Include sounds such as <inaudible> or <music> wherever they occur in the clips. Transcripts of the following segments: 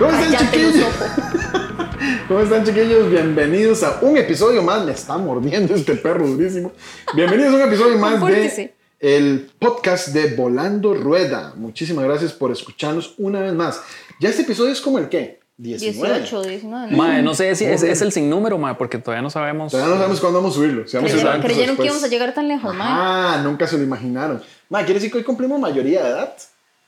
¿Cómo están, chiquillos? <laughs> ¿Cómo están, chiquillos? Bienvenidos a un episodio más. Me está mordiendo este perro durísimo. Bienvenidos a un episodio más de el podcast de Volando Rueda. Muchísimas gracias por escucharnos una vez más. Ya este episodio es como el qué? 19. 18, 19. ¿no? Mae, no sé si es, es el sinnúmero, mae, porque todavía no sabemos. Todavía no sabemos cuándo vamos a subirlo. Si vamos a Creyeron, o creyeron que íbamos a llegar tan lejos, mae. Ah, nunca se lo imaginaron. Ma, quiere decir que hoy cumplimos mayoría de edad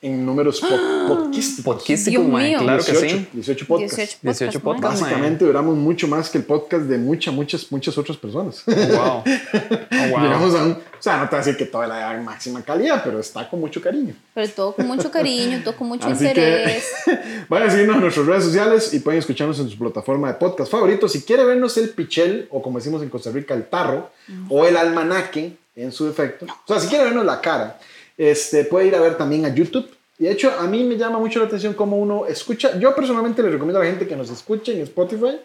en números po- <gasps> podcastísticos. Podcastísticos, Dios mae, mío. claro que 18, sí. 18 podcasts. 18 podcasts. 18 mae. podcasts. Básicamente duramos mucho más que el podcast de muchas, muchas, muchas otras personas. Wow. Oh, wow. <laughs> Llegamos a un, o sea, no te voy a decir que toda la máxima calidad, pero está con mucho cariño. Pero todo con mucho cariño, todo con mucho Así que interés. <laughs> vayan a seguirnos en nuestras redes sociales y pueden escucharnos en su plataforma de podcast favorito. Si quiere vernos el pichel, o como decimos en Costa Rica, el tarro, o el almanaque en su defecto. O sea, si quiere vernos la cara, este, puede ir a ver también a YouTube. Y de hecho, a mí me llama mucho la atención cómo uno escucha. Yo personalmente le recomiendo a la gente que nos escuche en Spotify.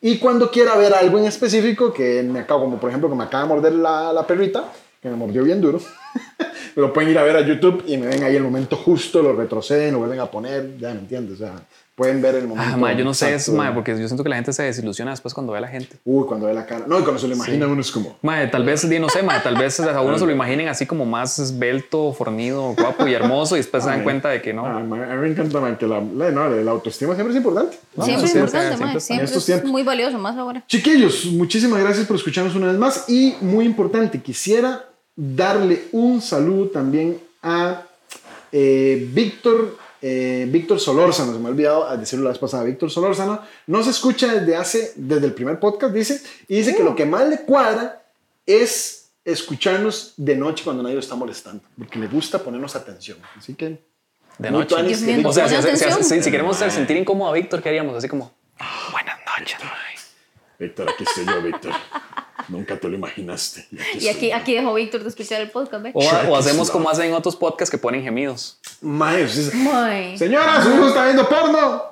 Y cuando quiera ver algo en específico, que me acabo, como por ejemplo que me acaba de morder la, la perrita, que me mordió bien duro, <laughs> lo pueden ir a ver a YouTube y me ven ahí el momento justo, lo retroceden, lo vuelven a poner, ya me entiendes, o sea, pueden ver el momento. Ah, mae, yo no sé, es, exacto. mae, porque yo siento que la gente se desilusiona después cuando ve a la gente. Uy, cuando ve la cara. No, y cuando se lo imagina uno es como... Mae, tal vez, no sé, mae, tal vez a uno se lo <laughs> imaginen así como más esbelto, fornido, guapo y hermoso y después se dan cuenta de que no. Ah, ma, a mí me encanta man, que la, la, no, la autoestima siempre es importante. No, siempre es siempre, importante, siempre está. Siempre estos es muy valioso, más ahora. Chiquillos, muchísimas gracias por escucharnos una vez más y muy importante, quisiera darle un saludo también a eh, Víctor, eh, Víctor Solórzano, se me ha olvidado decirlo la vez pasada, Víctor Solórzano, nos escucha desde hace, desde el primer podcast, dice, y dice que lo que más le cuadra es escucharnos de noche cuando nadie lo está molestando, porque le gusta ponernos atención, así que... De noche. O sea, si, si- si- si- si queremos hacer sentir incómodo a Víctor, ¿qué haríamos? Así como, buenas noches. Víctor, aquí estoy yo, Víctor. Nunca te lo imaginaste. Y aquí, aquí dejó Víctor de escuchar el podcast, ¿ve? O, o hacemos como hacen otros podcasts que ponen gemidos. Mae, es- Mae. Señora, su hijo está viendo porno.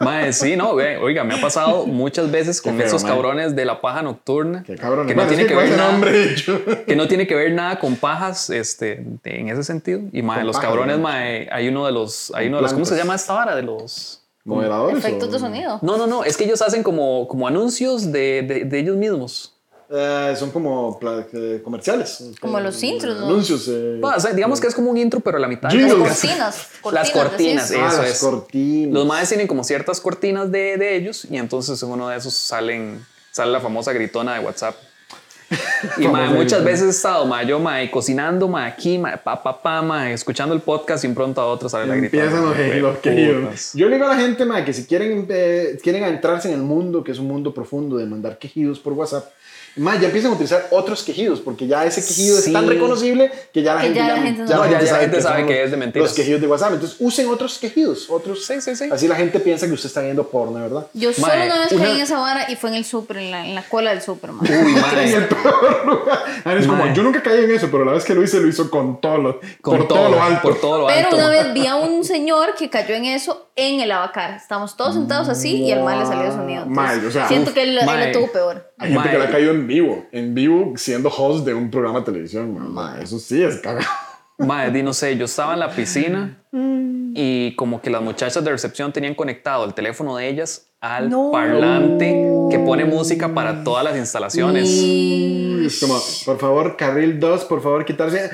Mae, sí, no, güey. Oiga, me ha pasado <laughs> muchas veces con feo, esos mae. cabrones de la paja nocturna. Qué cabrón. Que no tiene es que ver nada. que no tiene que ver nada con pajas este, de- en ese sentido. Y mae, Con los pajas, cabrones, mae, hay uno de los, hay uno de los, ¿cómo se llama esta vara? De los... ¿Moderadores? Efectos o- de sonido. No, no, no, es que ellos hacen como, como anuncios de, de, de ellos mismos. Eh, son como eh, comerciales. Como los intros, ¿no? Anuncios. eh. O sea, digamos que es como un intro, pero a la mitad. Que- Cortinas. Las cortinas. Ah, eso las es. cortinas. Los maes tienen como ciertas cortinas de, de ellos y entonces en uno de esos salen, sale la famosa gritona de WhatsApp. <laughs> Y mae, muchas veces he estado, mae, yo mae, cocinando, mae, aquí, mae, pa, pa, pa, mae, escuchando el podcast y un pronto a otro sale la gritona. Empiezan los, Mae, los queridos. putas. Yo le digo a la gente, ma, que si quieren, eh, quieren adentrarse en el mundo, que es un mundo profundo de mandar quejidos por WhatsApp, ma, ya empiezan a utilizar otros quejidos, porque ya ese quejido Sí. es tan reconocible que ya la Que gente, ya la gente no- No, ya- ya gente que sabe que es de mentiras. Los quejidos de WhatsApp. Entonces usen otros quejidos, otros. Sí, sí, sí. Así la gente piensa que usted está viendo porno, ¿verdad? Yo solo Mae, una vez una- caí en esa vara y fue en el súper, en la, en la cola del súper. Uy, <laughs> En mae. el peor lugar. <laughs> Es como, yo nunca caí en eso, pero la vez que lo hice, lo hizo con todo lo, Con por todo, lo alto. Por todo lo Pero alto. una vez vi a un señor que cayó en eso en el abacar. Estábamos todos sentados así y al mal le salió sonido. Entonces, Mae, o sea, siento uf, que él, lo tuvo peor. Hay gente que la ha caído en vivo, en vivo siendo host de un programa de televisión. Eso sí es cagado. <laughs> Di, no sé, yo estaba en la piscina y como que las muchachas de recepción tenían conectado el teléfono de ellas al No. parlante que pone música para todas las instalaciones. Es como, por favor, carril 2, por favor, quitarse.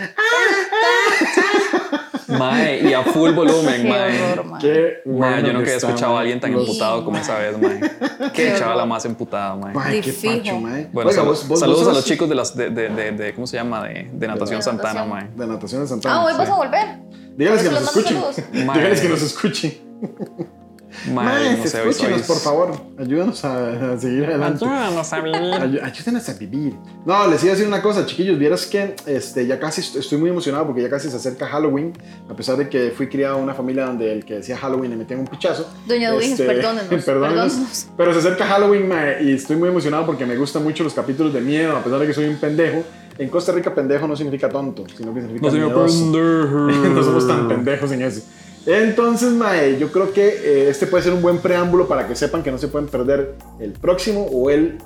Mae, y a full volumen, <laughs> mae. horror, mae. Qué Mae, bueno yo nunca había está, escuchado a alguien tan Los- emputado como esa vez, mae. <laughs> Qué chavala más emputada, mae. Mae, qué pacho, mae. Bueno, Oiga, sal- vos- vos- saludos vos a los chicos de las de, de, de, de- ¿cómo se llama? De, de natación Santana, mae. De Natación Santana. Ah, hoy sí. vas a volver. Dígales que nos escuchen. Dígales que nos escuchen. Mae, Mae, no sé, escúchenos, por favor. Ayúdanos a, a seguir adelante. Ayúdanos a vivir. Ayu- Ayúdenos a vivir. No, les iba a decir una cosa, chiquillos. Vieras que este, ya casi est- estoy muy emocionado porque ya casi se acerca Halloween. A pesar de que fui criado en una familia donde el que decía Halloween le metían un pichazo. Doña Duiges, Este, perdónenos, <laughs> perdónenos. perdónenos. Pero se acerca Halloween mae, y estoy muy emocionado porque me gustan mucho los capítulos de miedo, a pesar de que soy un pendejo. En Costa Rica, pendejo no significa tonto, sino que significa No señor miedoso. pendejo. <laughs> no somos tan pendejos en eso. Entonces, Mae, yo creo que eh, este puede ser un buen preámbulo para que sepan que no se pueden perder el próximo o el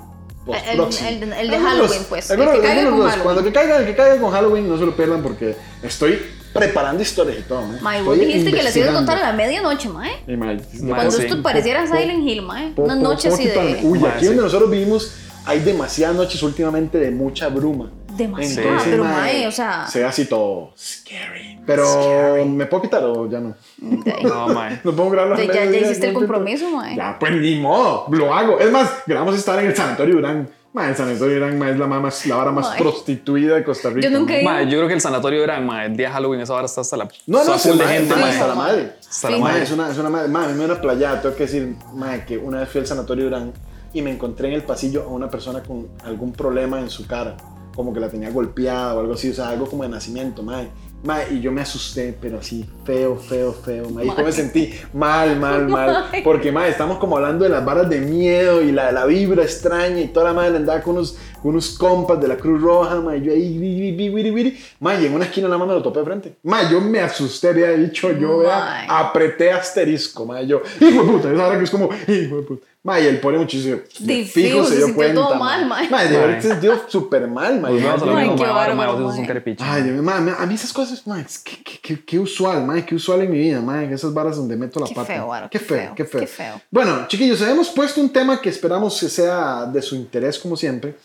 El, próximo. el- el de Halloween, pues. El que caiga con. Halloween. Cuando que caiga, el que caiga con Halloween, no se lo pierdan porque estoy preparando historias y todo. mae. Mae, vos dijiste que les ibas a contar a la medianoche, mae. Y, mae, Mae, Cuando sí. esto pareciera Po- po- Silent Hill, mae. po- Una po- noche así poquito- de... Uy, Mae, aquí sí. donde nosotros vivimos hay demasiadas noches últimamente de mucha bruma. Demasiado, pero mae, o sea... Se ve así todo scary. Pero, ¿me puedo quitar o ya no? <laughs> No, mae. No puedo grabarlo. De- a ya- ya hiciste el compromiso, mae. Ya, pues ni modo, lo hago. Es más, grabamos estar en el Sanatorio Durán. Mae, el Sanatorio Durán mae, es la, más, la vara más Mae. prostituida de Costa Rica. Yo nunca he mae. ido. Mae, yo creo que el sanatorio era, mae, el día de Halloween, esa hora está hasta la. No, no, de mae, gente, mae, hasta la madre. Hasta la madre. es una, es una madre. Mae, a me una playa, tengo que decir, mae, que una vez fui al Sanatorio Durán y me encontré en el pasillo a una persona con algún problema en su cara. Como que la tenía golpeada o algo así, o sea, algo como de nacimiento, mae. Y yo me asusté, pero así, feo, feo, feo, mae. Y yo me sentí mal, mal, <laughs> mal. Porque, mae, estamos como hablando de las varas de miedo y la, la vibra extraña y toda la madre andaba con unos, unos compas de la Cruz Roja, mae. Yo ahí, wiri, wiri, wiri, wiri. Mae, y en una esquina nada más me lo topé de frente. Mae, yo me asusté, había dicho, yo, vea, apreté asterisco, mae. Yo, hijo de puta, esa hora que es como, hijo de puta. Mae, y el pobre muchísimo. Sí, fijo, se sintió todo mal, mae. Mae, de verdad se sintió súper mal, mae. Pues vamos a ahora, mí esas cosas, mae, es que, que, que, que usual, mae, que usual en mi vida, mae, esas varas donde meto la Qué pata. feo, qué qué feo, feo, qué feo. qué feo. Bueno, chiquillos, hemos puesto un tema que esperamos que sea de su interés, como siempre,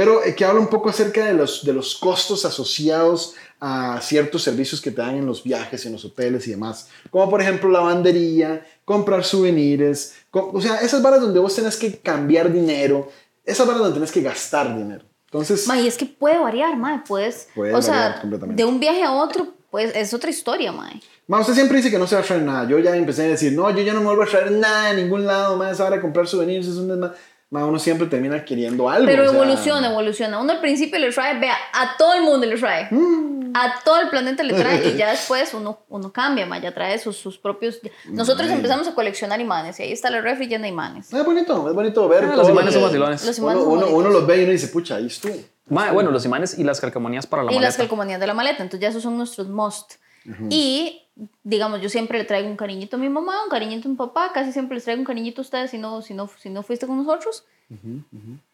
pero eh, que habla un poco acerca de los, de los costos asociados a ciertos servicios que te dan en los viajes, en los hoteles y demás. Como por ejemplo lavandería, comprar souvenirs, co- o sea, esas varas donde vos tenés que cambiar dinero, esas varas donde tenés que gastar dinero. Entonces, Mae, es que puede variar, mae. Puedes, Puede o sea, de un viaje a otro, pues es otra historia, mae. Ma, usted siempre dice que no se va a traer nada. Yo ya empecé a decir, no, yo ya no me vuelvo a traer nada de ningún lado, más ahora de comprar souvenirs es un desma... Ma, uno siempre termina queriendo algo. Pero o sea, evoluciona, evoluciona. Uno al principio le trae, vea, a todo el mundo le trae. Mm. A todo el planeta le trae y ya <laughs> después uno, uno cambia, ma, ya trae sus, sus propios... Nosotros Mae. empezamos a coleccionar imanes y ahí está la refri llena de imanes. Es bonito, es bonito ver. Ah, todo los lo imanes son que- vacilones. Los Uno, imanes son uno, uno los ve y uno dice, pucha, ahí estuvo. Mae, bueno, los imanes y las calcomanías para la y las maleta. calcomanías de la maleta. Entonces ya esos son nuestros must. Y, digamos, yo siempre le traigo un cariñito a mi mamá, un cariñito a mi papá, casi siempre les traigo un cariñito a ustedes si no, si no, si no fuiste con nosotros.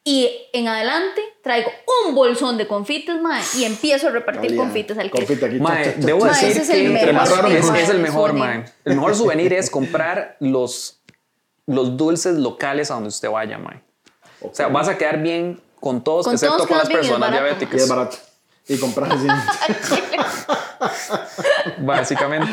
Y en adelante traigo un bolsón de confites, mae, y empiezo a repartir Valía. confites al que... Confite aquí. Mae, cha, cha, debo decir ese es el que Entre más mejor, raro, es, mejor. es el mejor, souvenir. mae. El mejor souvenir es comprar los, los dulces locales a donde usted vaya, mae. O sea, vas a quedar bien con todos, Con excepto todos con las personas barato. Y es diabéticas. barato. Y comprar así. <laughs> Básicamente.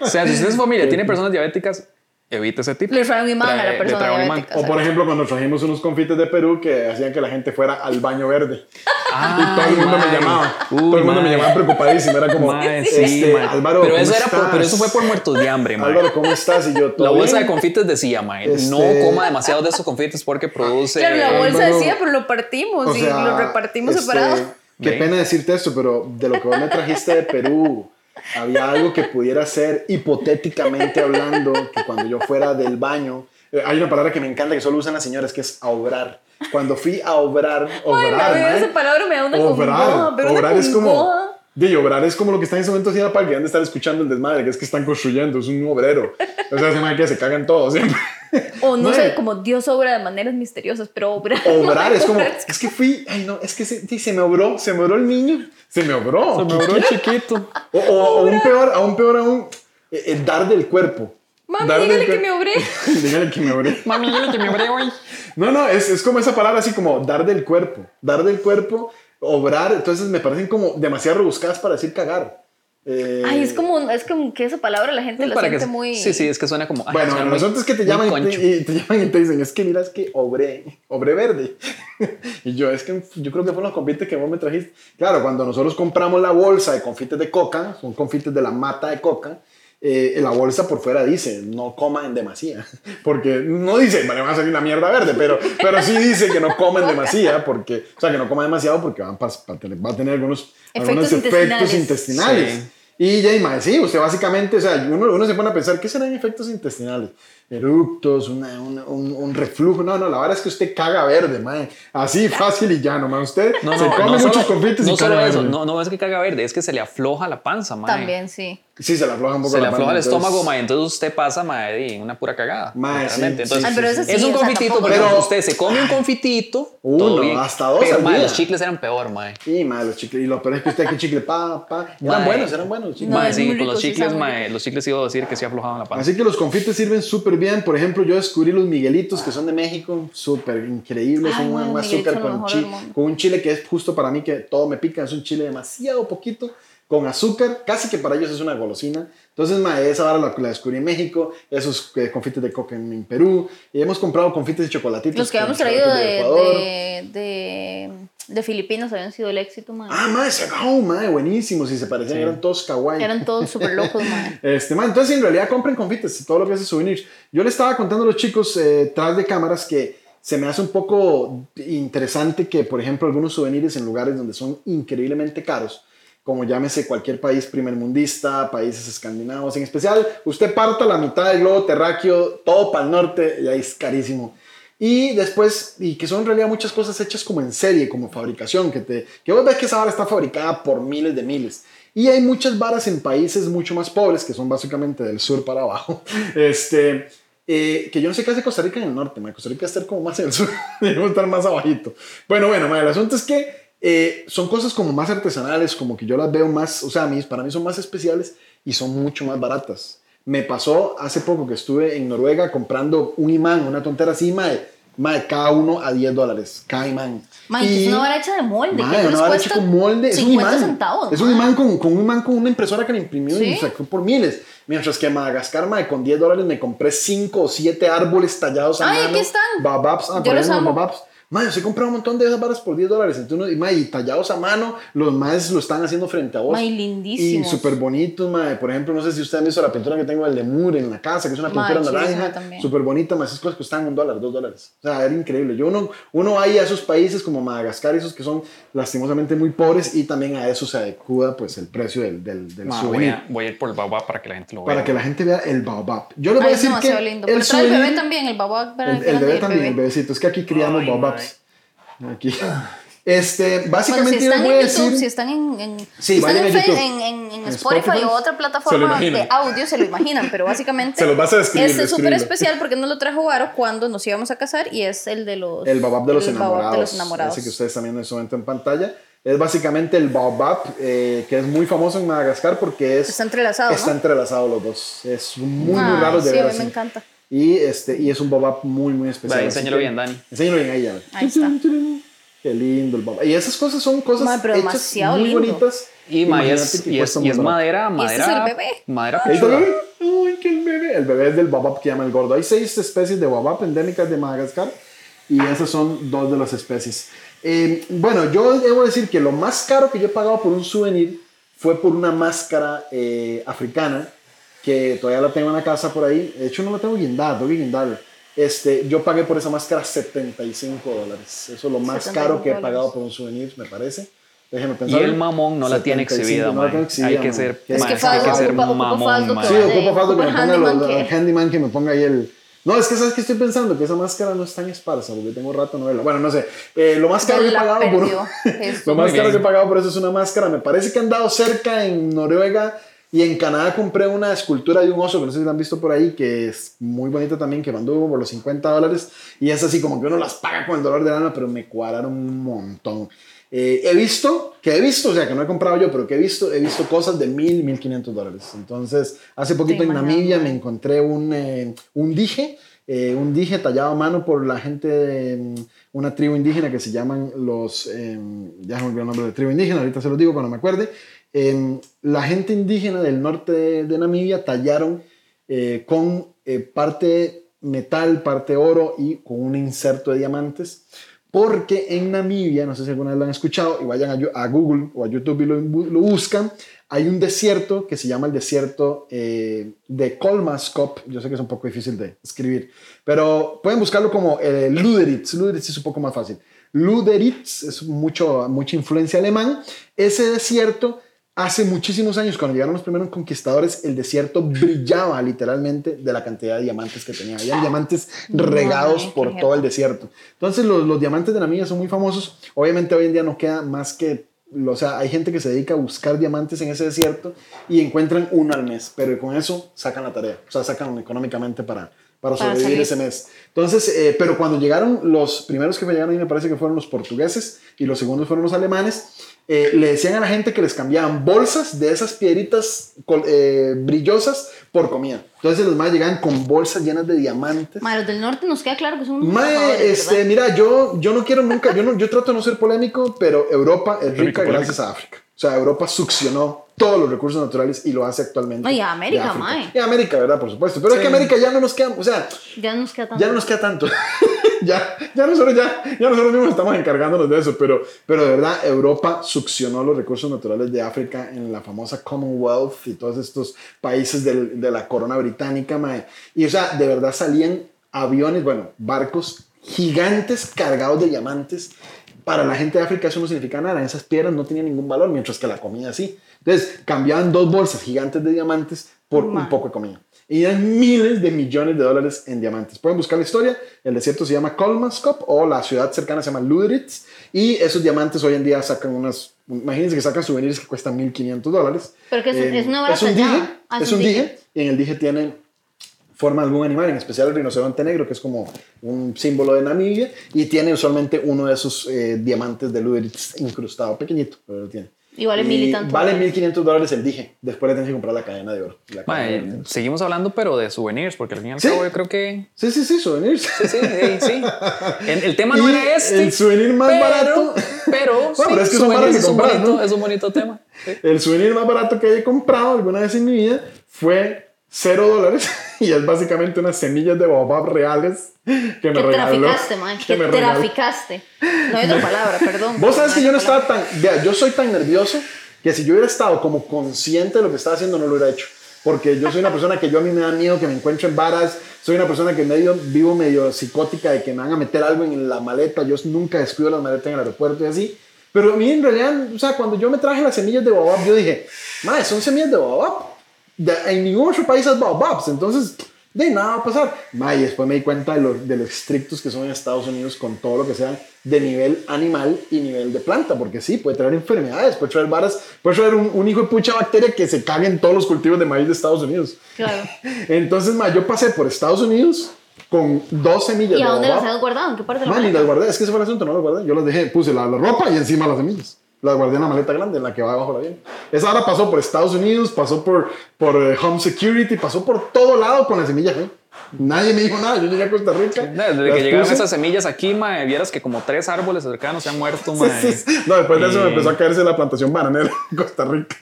O sea, si usted es familia tiene personas diabéticas, evite ese tipo. Le trae un imán a la Trae- le persona trae un imán. diabética. O por ejemplo, cuando trajimos unos confites de Perú que hacían que la gente fuera al baño verde. y todo el mundo me llamaba. Uy, todo el mundo me llamaba preocupadísimo. Era como, Mae, este, sí. Álvaro, pero ¿cómo eso, era por- estás? pero eso fue por muertos de hambre. Álvaro, ¿cómo estás? Y yo, ¿todo La bolsa bien? de confites decía, mae, no Este- coma demasiado de esos confites porque produce... Claro, la bolsa Álvaro- decía, pero lo partimos O y sea, lo repartimos este, separado. Qué pena decirte esto, pero de lo que vos me trajiste de Perú, había algo que pudiera ser hipotéticamente hablando, que cuando yo fuera del baño, eh, hay una palabra que me encanta que solo usan las señoras, que es a obrar. Cuando fui a obrar, Ay, obrar, verdad, mae, esa palabra me da una obrar, congoja, pero una obrar es como, de obrar es como lo que está en ese momento haciendo para que han de estar escuchando el desmadre, que es que están construyendo, es un obrero. O sea, se me que se cagan todos siempre. <laughs> O no sé, como Dios obra de maneras misteriosas, pero obra. Obrar es como, <laughs> es que fui, ay no, es que se, sí, se me obró, se me obró el niño, se me obró. Se me obró <laughs> chiquito. O, o, o un peor, aún peor aún, eh, el dar del cuerpo. Mami, dígale que me obré. dígale que me obré. Mami, dile que me obré hoy. No, no, es, es como esa palabra así como dar del cuerpo. Dar del cuerpo, obrar, entonces me parecen como demasiado rebuscadas para decir cagar. Eh, Ay, es como, es como que esa palabra la gente la siente que, muy... Sí, sí, es que suena como... ay, Bueno, suena bueno, muy- nosotros que te llaman y te, y te llaman y te dicen, es que mira, es que obré, obré verde. <laughs> y yo, es que yo creo que fueron los confites que vos me trajiste. Claro, cuando nosotros compramos la bolsa de confites de coca, son confites de la mata de coca, eh, en la bolsa por fuera dice, no coma en demasía. <laughs> Porque no dice, vale, va a salir una mierda verde, pero, pero sí dice que no comen demasía, porque, o sea, que no coma demasiado porque van pa- pa va a tener algunos, algunos Efectos efectos intestinales. intestinales. Sí. Y ya, sí, usted básicamente, o sea, uno, uno se pone a pensar, ¿qué serán efectos intestinales? Eructos, una- una- un, un reflujo. No, no, la verdad es que usted caga verde, mae. Así fácil y llano, mae. Usted No, se no, come no muchos solo, confites no y caga verde. no, no es que caga verde, es que se le afloja la panza, mae. También, sí. Sí, se le afloja un poco Se le la afloja el panza, estómago, mae, entonces usted pasa, mae, de una pura cagada. Mae, sí, Entonces, pero sí, es un confitito, pero Pero- usted se come un confitito, Uno, todo bien. hasta dos Pero, al mae, día. los chicles eran peor, mae. Sí, mae, los chicles. Y lo peor es que usted aquí chicle, pa, pa. Eran buenos, eran buenos. los chicles. Es sí, con los chicles, mae, los chicles iba a decir que sí aflojaban la panza. Así que los confites sirven súper bien. Por ejemplo, yo descubrí los Miguelitos que son de México, súper increíbles. Ay, son azúcar lo con, chi- con un chile que es justo para mí, que todo me pica. Es un chile demasiado poquito, con azúcar. Casi que para ellos es una golosina. Entonces, mae, esa vara la, la descubrí en México. Esos eh, confites de coca en, en Perú. Y hemos comprado confites de chocolatitos. Los que habíamos traído de, de, de, de Filipinas habían sido el éxito, man. Ah, mae, se acabó, mae, buenísimos. Y se parecían, eran todos kawaii. Eran todos súper locos, <laughs> man. Este, man, entonces en realidad compren confites todo lo que hace souvenirs. Yo le estaba contando a los chicos eh, tras de cámaras que se me hace un poco interesante que, por ejemplo, algunos souvenirs en lugares donde son increíblemente caros, como llámese cualquier país primermundista, países escandinavos, en especial, usted parta la mitad del globo terráqueo, todo para el norte, y ahí es carísimo. Y después, y que son en realidad muchas cosas hechas como en serie, como fabricación, que, te, que vos ves que esa vara está fabricada por miles de miles. Y hay muchas varas en países mucho más pobres, que son básicamente del sur para abajo, <laughs> este, eh, que yo no sé qué hace Costa Rica en el norte, ma. Costa Rica está como más en el sur, <laughs> debemos estar más abajito. Bueno, bueno, ma, el asunto es que eh, son cosas como más artesanales, como que yo las veo más, o sea, mis, para mí son más especiales y son mucho más baratas. Me pasó hace poco que estuve en Noruega comprando un imán, una tontera así, mae, mae, cada uno a 10 dólares, cada imán. Man, que es una vara hecha de molde. No una vara hecha con molde, es un 50 imán. centavos. es un imán con, con un imán con una impresora que le imprimió y ¿Sí? sacó por miles. Mientras que en Madagascar, mae, con 10 dólares me compré 5 o 7 árboles tallados a Ay, mano. aquí están. Bababs, ah, Yo los amo. bababs. Mae, se comprado un montón de esas varas por 10 dólares. Entonces, y, mae, y tallados a mano, los más lo están haciendo frente a vos. Mae, Y lindísimos. súper bonitos, mae. Por ejemplo, no sé si ustedes han visto la pintura que tengo del Lemur en la casa, que es una pintura naranja. Súper bonita, más esas cosas costaban un dólar, dos dólares. O sea, era increíble. Yo uno, uno va ahí a esos países como Madagascar, esos que son lastimosamente muy pobres, y también a eso se adecua pues el precio del, del, del Ma, voy, souvenir. a, voy a ir por el babá para que la gente lo vea. Para que la gente vea el baobab. Yo les voy a decir que demasiado lindo. el Pero trae el bebé souvenir- también, el babá. el, el bebé también, el bebecito. Es que aquí criamos Ay, baobabs. Aquí. Este, Bueno, básicamente si yo están voy a en YouTube, decir... si están en, en, Sí, si están en, en, en- en En Spotify, Spotify, o otra se plataforma de audio, se lo imaginan, pero <laughs> básicamente Se los vas a describir, este es súper especial porque nos lo trajo Varo cuando nos íbamos a casar y es el de los, El baobab de los el enamorados. baobab de los enamorados. Ese que ustedes también en este momento en pantalla. Es básicamente el baobab, eh, que es muy famoso en Madagascar porque es, Está entrelazado, está ¿no? entrelazado los dos. Es muy, muy Ay, raro de sí, ver a mí así. me encanta. Y, este, y es un baobab muy, muy especial. Así enséñalo que- bien, Dani. Enséñalo bien ahí, ya. Ahí está. Qué lindo el baobab. Y esas cosas son cosas Ma, pero hechas demasiado muy lindo. bonitas. Y, ma, y es, y es, y es barato. madera, Y es madera. el bebé. Madera el bebé. Ay, qué el bebé. El bebé es del babab que llama el gordo. Hay seis especies de babab endémicas de Madagascar y esas son dos de las especies. Eh, bueno, yo debo decir que lo más caro que yo he pagado por un souvenir fue por una máscara eh, africana que todavía la tengo en la casa por ahí. De hecho, no la tengo guindada, tengo que guindarla. Este, yo pagué por esa máscara 75 dólares. Eso es lo más 75 caro que he pagado por un souvenir, me parece. Déjeme Y pensar. el mamón no la tiene 75, exhibida, no la exhibida, Hay que ser, Es que hay que ser ocupa- ocupa mamón, que Sí, ocupo Faldo que me ocupa ponga el handyman que- handyman que me ponga ahí el... No, es que sabes que estoy pensando que esa máscara no es tan esparsa porque tengo rato no verla. Bueno, no sé. Eh, lo más caro que he pagado por perdió. <laughs> Jesús. lo más caro que he pagado por eso es una máscara. Me parece que han dado cerca en Noruega y en Canadá compré una escultura de un oso que no sé si la han visto por ahí que es muy bonita también que mandó por los 50 dólares y es así como que uno las paga con el dolor del alma pero me cuadraron un montón. Eh, he visto, que he visto, o sea, que no he comprado yo, pero que he visto, he visto cosas de mil, mil quinientos dólares. Entonces, hace poquito en imaginas, Namibia me encontré un, eh, un dije, eh, un dije tallado a mano por la gente de mm, una tribu indígena que se llaman los, eh, ya se me olvidó el nombre de la tribu indígena, ahorita se los digo cuando me acuerde. Eh, la gente indígena del norte de, de Namibia tallaron eh, con eh, parte metal, parte oro y con un inserto de diamantes. Porque en Namibia, no sé si alguna vez lo han escuchado, y vayan a, a Google o a YouTube y lo, lo buscan, hay un desierto que se llama el desierto eh, de Kolmaskop. Yo sé que es un poco difícil de escribir, pero pueden buscarlo como eh, Luderitz. Luderitz es un poco más fácil. Luderitz es mucho, mucha influencia alemán. Ese desierto hace muchísimos años, cuando llegaron los primeros conquistadores, el desierto brillaba literalmente de la cantidad de diamantes que tenía. Había diamantes regados por todo el desierto. Entonces, los, los diamantes de Namibia son muy famosos. Obviamente, hoy en día no queda más que. O sea, hay gente que se dedica a buscar diamantes en ese desierto y encuentran uno al mes, pero con eso sacan la tarea. O sea, sacan económicamente para, para Para sobrevivir salir. ese mes. Entonces, eh, pero cuando llegaron los primeros que llegaron ahí, me parece que fueron los portugueses y los segundos fueron los alemanes, eh, le decían a la gente que les cambiaban bolsas de esas piedritas col- eh, brillosas por comida. Entonces los más llegaban con bolsas llenas de diamantes. Ma, los del norte nos queda claro que son unos Mae, este, ¿verdad? mira, yo, yo no quiero nunca, yo, no, yo trato de no ser polémico, pero Europa es rica Polémico, polémico. gracias a África. O sea, Europa succionó todos los recursos naturales y lo hace actualmente. Y a América, mae. Y a América, ¿verdad? Por supuesto. Pero es que América ya no nos queda, o sea, Ya no nos queda tanto. ya no nos queda tanto. Ya, ya, nosotros, ya, ya nosotros mismos estamos encargándonos de eso, pero, pero de verdad Europa succionó los recursos naturales de África en la famosa Commonwealth y todos estos países del- de la corona británica. mae. Y o sea, de verdad salían aviones, bueno, barcos gigantes cargados de diamantes. Para la gente de África eso no significa nada, esas piedras no tenían ningún valor, mientras que la comida sí. Entonces cambiaban dos bolsas gigantes de diamantes por un poco de comida. Y eran miles de millones de dólares en diamantes. Pueden buscar la historia. El desierto se llama Kolmaskop o la ciudad cercana se llama Luderitz. Y esos diamantes hoy en día sacan unas. Imagínense que sacan souvenirs que cuestan 1500 dólares. Pero que es- Eh, es una vara Es un dije. Ah, es un dije. Y en el dije tiene forma de algún animal, en especial el rinoceronte negro, que es como un símbolo de Namibia. Y tiene usualmente uno de esos eh, diamantes de Luderitz incrustado, pequeñito, pero lo tiene. Y vale mil y tanto Vale dólares. 1500 dólares el dije. Después le tienes que comprar la cadena de oro. La cadena de Mae, oro. seguimos hablando, pero de souvenirs, porque al fin y al ¿Sí? cabo yo creo que. Sí, sí, sí, souvenirs. Sí, sí, sí. sí. <laughs> El, el tema no era este. el souvenir más pero- barato. Pero, <laughs> sí, pero es que son es, un comprar, bonito, ¿no? es un bonito tema. Sí. El souvenir más barato que he comprado alguna vez en mi vida fue cero dólares <laughs> y es básicamente unas semillas de baobab reales que me Que regaló. traficaste, man. Que me regaló. traficaste. No hay otra <laughs> palabra, perdón. Vos sabes que yo no otra estaba tan, vea, yo soy tan nervioso que si yo hubiera estado como consciente de lo que estaba haciendo no lo hubiera hecho. Porque yo soy una persona que yo a mí me da miedo que me encuentren varas, soy una persona que medio vivo medio psicótica de que me van a meter algo en la maleta, yo nunca descuido las maletas en el aeropuerto y así. Pero a mí en realidad, o sea, cuando yo me traje las semillas de baobab, yo dije, madre, son semillas de baobab. De- en ningún otro país hay baobabs, entonces de nada va a pasar. Ma, y después me di cuenta de lo, de lo estrictos que son en Estados Unidos con todo lo que sea de nivel animal y nivel de planta, porque sí, puede traer enfermedades, puede traer varas, puede traer un, un hijo de pucha bacteria que se cague en todos los cultivos de maíz de Estados Unidos. Claro. <laughs> Entonces, ma, yo pasé por Estados Unidos con dos semillas ¿Y a de dónde las has guardado? ¿En qué parte de la y maleta? las guardé, es que ese fue el asunto, no las guardé. Yo las dejé, puse la, la ropa y encima las semillas. La maleta grande, en la que va abajo la avión. Esa ahora pasó por Estados Unidos, pasó por, por eh, Home Security, pasó por todo lado con las semillas. ¿eh? Nadie me dijo nada, yo llegué a Costa Rica. Desde que llegaron puse. esas semillas aquí, mae, vieras que como tres árboles cercanos se han muerto, mae. Sí, sí, sí. No, después de eso me empezó a caerse la plantación bananera en Costa Rica.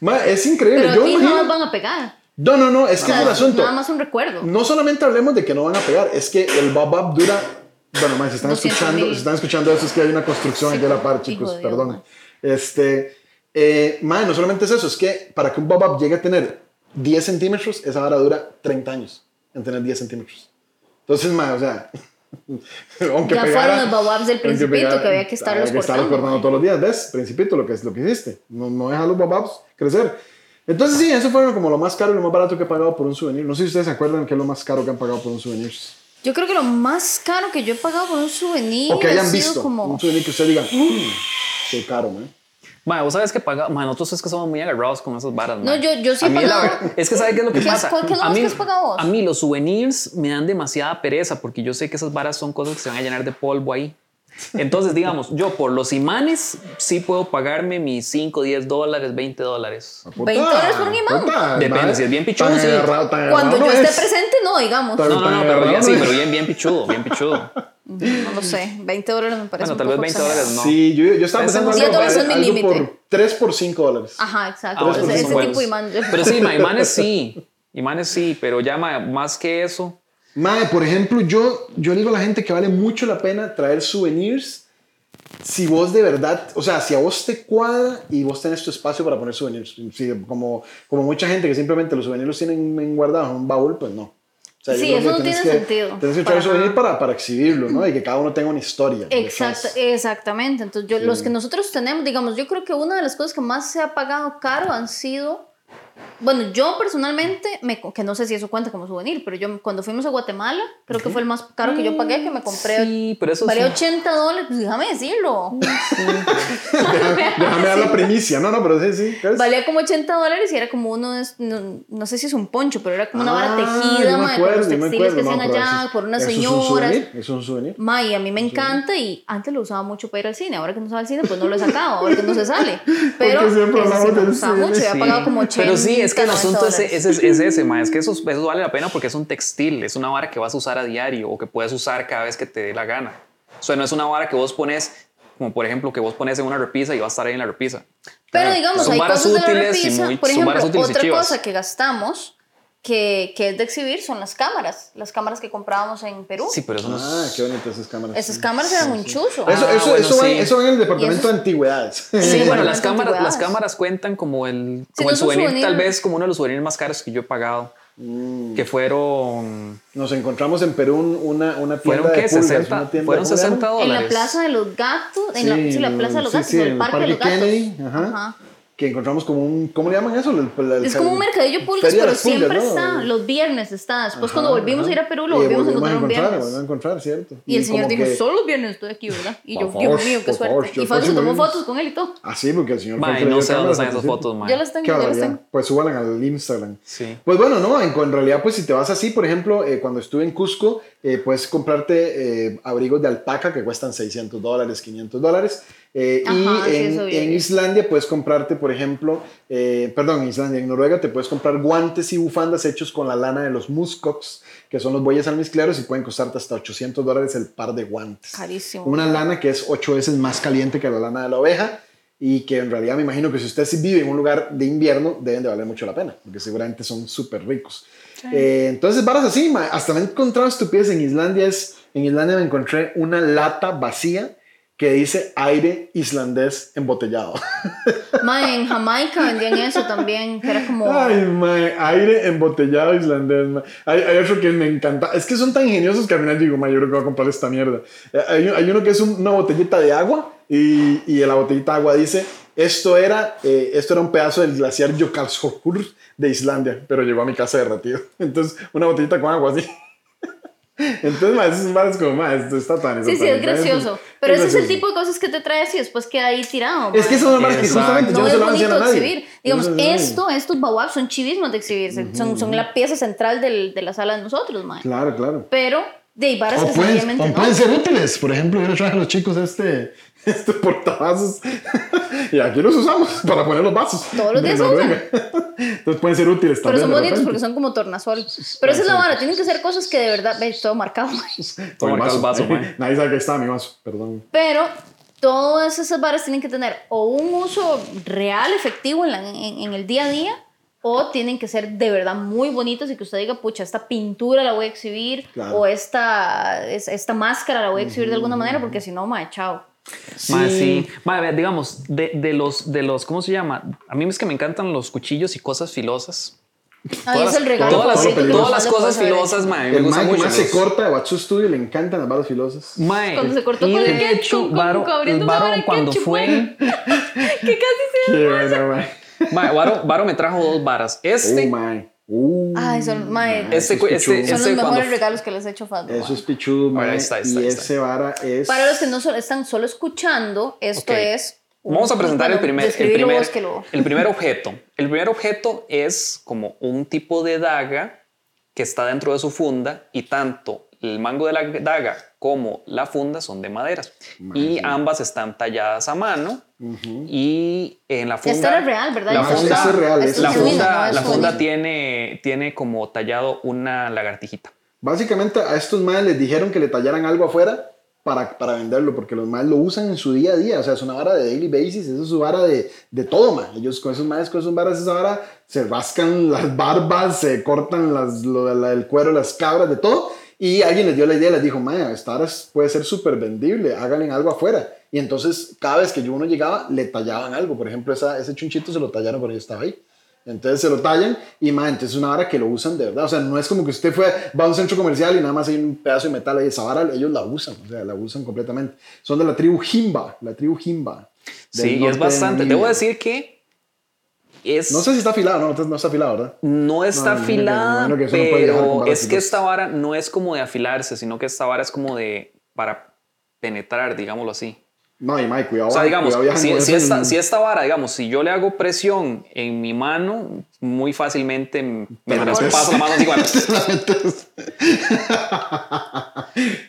Ma, es increíble. Pero yo aquí imagino- jamás van a pegar. No, no, no, es que sea, es el asunto. Nada más un recuerdo. No solamente hablemos de que no van a pegar, es que el Babab dura. Bueno, más, si están 200 escuchando, si están escuchando eso, es que hay una construcción Sí, aquí a la par, chicos, man. Este, eh, man, no solamente es eso, es que para que un Babab llegue a tener 10 centímetros, esa vara dura 30 años en tener 10 centímetros. Entonces, man, o sea. <laughs> aunque Ya pegara- fueron los bababs del Principito pegara- que había que estarlos había que cortando, cortando todos los días, ¿ves? Principito, lo que, es, lo que hiciste. No, no deja los bababs crecer. Entonces, sí, eso fue como lo más caro y lo más barato que he pagado por un souvenir. No sé si ustedes se acuerdan qué es lo más caro que han pagado por un souvenir. Yo creo que lo más caro que yo he pagado por un souvenir O que hayan ha sido visto. como... Un souvenir que ustedes digan, "Mm, qué caro, man. Mae, vos sabes que paga, mae, nosotros es que somos muy agarrados con esas varas, No, mae. yo- yo sí A he mí la pagado. verdad- es que ¿sabes qué es lo que ¿Qué es- pasa? cuál- es lo a más mí, que has pagado vos? A mí los souvenirs me dan demasiada pereza porque yo sé que esas varas son cosas que se van a llenar de polvo ahí. Entonces, digamos, yo por los imanes sí puedo pagarme mis 5, 10 dólares, 20 dólares. Puta, 20 dólares por un imán. puta, Depende, man. si es bien pichudo, sí. agarrado, Cuando yo no esté es. presente, no, digamos. Tan- No, no, no, pero bien, sí, pero bien, bien pichudo, bien pichudo. <laughs> No lo sé. 20 dólares me parece Bueno, un tal vez poco 20 exagerado. dólares no. Sí, yo, yo estaba pensando no es algo, dólares son mi límite. por 3 por 5 dólares. Ajá, exacto. Ah, ese ese son tipo de imán. Pero sí, ma, imanes sí. Imanes sí, pero ya más que eso. Mae, por ejemplo, yo, yo le digo a la gente que vale mucho la pena traer souvenirs si vos de verdad, o sea, si a vos te cuadra y vos tenés tu espacio para poner souvenirs. Si, como, como mucha gente que simplemente los souvenirs los tienen en guardados en un baúl, pues no. O sea, Sí, eso no tiene que- sentido, Tienes que traer souvenir para, para exhibirlo, ¿no? Y que cada uno tenga una historia. Exacto, exactamente. Entonces, yo, los que nosotros tenemos, digamos, yo creo que una de las cosas que más se ha pagado caro han sido, bueno, yo personalmente, me, que no sé si eso cuenta como souvenir, pero yo cuando fuimos a Guatemala, creo que fue el más caro que yo pagué, que me compré, Sí, pero eso valía sí. 80 dólares, pues déjame decirlo. <laughs> Déjame, <laughs> déjame dar la primicia. No, no, pero sí, sí. ¿qué es? Valía como 80 dólares y era como uno de, es- no, no sé si es un poncho, pero era como una vara Ah, tejida, por acuerdo, los yo me textiles que acuerdo, hacían allá, por unas eso es un señoras. souvenir, Es un souvenir. Ma, y a mí me encanta y antes lo usaba mucho para ir al cine. Ahora que no va al cine, pues no lo he sacado. Ahora que no se sale. <laughs> Pero Porque siempre ese sí hablamos me del cine. mucho. Había Sí. pagado como 80 Pero sí, es que el 90 asunto es, es, es- es ese, <laughs> ma, es que eso, eso vale la pena porque es un textil, es una vara que vas a usar a diario o que puedes usar cada vez que te dé la gana. O sea, no es una vara que vos pones, como por ejemplo, que vos pones en una repisa y va a estar ahí en la repisa. Pero digamos, hay cosas de la útiles y repisa. muy- Por ejemplo, otra cosa que gastamos que, que es de exhibir son las cámaras. Las cámaras que comprábamos en Perú. Sí, pero eso no es- Ah, qué bonitas esas cámaras. Esas cámaras eran un chuzo. Eso, Ah, eso, bueno, eso, va, sí. eso va en el departamento de antigüedades. Sí, Sí, bueno, las cámaras, las cámaras cuentan como el, Sí, como el souvenir, souvenir. tal vez como uno de los souvenirs más caros que yo he pagado. Mm. Que fueron. Nos encontramos en Perú un- una, una tienda ¿Fueron de qué? pulgas, 60, una tienda- fueron ¿cómo se llama? 60 en dólares. la Plaza de los Gatos. En la, sí, la Plaza de los sí, Gatos. sí, en el Parque, de los Gatos. Kennedy, ajá, Que encontramos como un, ¿cómo le llaman eso? El- el- el- Es como un mercadillo de pero pulgas, siempre ¿no? está. Los viernes está. Después, Ajá, cuando volvimos ajá. a ir a Perú, lo Y volvimos a encontrar un volvimos viernes. volvimos a encontrar, ¿cierto? Y el señor dijo, que- solo los viernes estoy aquí, ¿verdad? Y yo, Dios mío, qué suerte. favor, y Falso próximo tomó viernes. fotos con él y todo. Ah, sí, porque el señor y no sé dónde están esas fotos, ma. Yo las tengo, yo las tengo. Pues súbanla al Instagram. Sí. Pues bueno, no, en, en realidad, pues si te vas así, por ejemplo, eh, cuando estuve en Cusco, eh, puedes comprarte eh, abrigos de alpaca que cuestan 600 dólares, 500 dólares. eh, Ajá, y en Islandia puedes comprarte, por ejemplo, eh, perdón, en Islandia, en Noruega te puedes comprar guantes y bufandas hechos con la lana de los muskox, que son los bueyes almizcleros y pueden costarte hasta 800 dólares el par de guantes. Carísimo. Una lana que es ocho veces más caliente que la lana de la oveja y que en realidad me imagino que si usted sí vive en un lugar de invierno deben de valer mucho la pena, porque seguramente son súper ricos. Eh, entonces, varas así, hasta me he encontrado estupidez en Islandia. Es, en Islandia me encontré una lata vacía que dice aire islandés embotellado. <laughs> Ma, en Jamaica vendían eso también, que era como... Ay, mae, aire embotellado islandés. mae. Hay, hay otro que me encanta. Es que son tan ingeniosos que al final digo, mae, yo creo que voy a comprar esta mierda. Eh, Hay, hay uno que es un- una botellita de agua y, y en la botellita de agua dice, esto era, eh, esto era un pedazo del glaciar Jökulsárlókur de Islandia, pero llegó a mi casa derretido. <laughs> Entonces, una botellita con agua así. Entonces, mae, esos mares como, mae, esto está tan... Sí, sí, es gracioso. Pero ese es el gracioso. tipo de cosas que te traes y después queda ahí tirado. Es que ma. eso no es mares que justamente yo no no se es lo voy a nadie. exhibir. Digamos, no esto, estos baobabs son chivismos de exhibirse. son, son la pieza central del, de la sala de nosotros, mae. Claro, claro. Pero de ahí varas O pueden, o no. pueden ser útiles. Por ejemplo, yo le traje a los chicos este, <laughs> este portavasos <laughs> y aquí los usamos para poner los vasos. Todos los días se Noruega. Entonces pueden ser útiles Pero también. son de bonitos porque son como tornasol. Pero esa es la vara, tienen que ser cosas que de verdad, ves, todo marcado. <laughs> Todo marcado el vaso. Nadie sabe que está mi vaso, perdón. Pero todas esas varas tienen que tener o un uso real, efectivo en, la- en- en el día a día, o tienen que ser de verdad muy bonitos y que usted diga, pucha, esta pintura la voy a exhibir, Claro. o esta, es- esta máscara la voy a exhibir de alguna manera, porque si no, mae, chao. Sí. Ma, vea, digamos, de, de los, de los, ¿cómo se llama? A mí es que me encantan los cuchillos y cosas filosas. Ahí es las- el regalo. todas las, favorito que todas las cosas filosas, ma, a mí me El que mucho. más se corta de Watsu Studio le encantan las balas filosas. Mae, Cuando se cortó y con el ketchup, Varo, Varo cuando ketchup, fue, <laughs> que casi se... Qué bueno, man. mae, Varo, Varo me trajo dos varas. Este, Oh, my. Uh, Ay, son, mae, Este- eso es este- pichudo. son ese los cuando- mejores regalos que les he hecho Fado. Eso es pichudo, ahí está, ahí está, y está. ese vara es... Para los que no solo están solo escuchando, esto Ok. es... un- Vamos a presentar el primer, el, primer, lo- el primer <laughs> objeto. El primer objeto es como un tipo de daga que está dentro de su funda y tanto el mango de la daga como la funda son de madera. Y ambas están talladas a mano y en la funda... Esta era real, ¿verdad? La Esto funda, es real, esto la es genuino, funda, no la funda tiene, tiene como tallado una lagartijita. Básicamente a estos madres les dijeron que le tallaran algo afuera para, para venderlo, porque los madres lo usan en su día a día, o sea, es una vara de daily basis, eso es su vara de, de todo, man. Ellos con esos madres, con esos varas, esa vara, se rascan las barbas, se cortan las, lo la- el cuero, las cabras, de todo, y alguien les dio la idea, les dijo, vara es- puede ser súper vendible, háganle algo afuera. Y entonces, cada vez que yo uno llegaba, le tallaban algo, por ejemplo, esa, ese chunchito se lo tallaron cuando yo estaba ahí. Entonces se lo tallan y ma, entonces es una vara que lo usan de verdad. O sea, no es como que usted fue, va a un centro comercial y nada más hay un pedazo de metal ahí. Esa vara ellos la usan, o sea, la usan completamente. Son de la tribu Jimba, la tribu Jimba. del Sí, y es bastante. Debo decir que es. No sé si está afilado, no, no está afilado, ¿verdad? No está No, afilada, no pero es que esta vara no es como de afilarse, sino que esta vara es como de para penetrar, digámoslo así. No, y Mike, cuidado. O sea, digamos, cuidado, si, si esta, si esta vara, digamos, si yo le hago presión en mi mano, muy fácilmente me la traspaso la mano así, bueno, <laughs> Te la metes.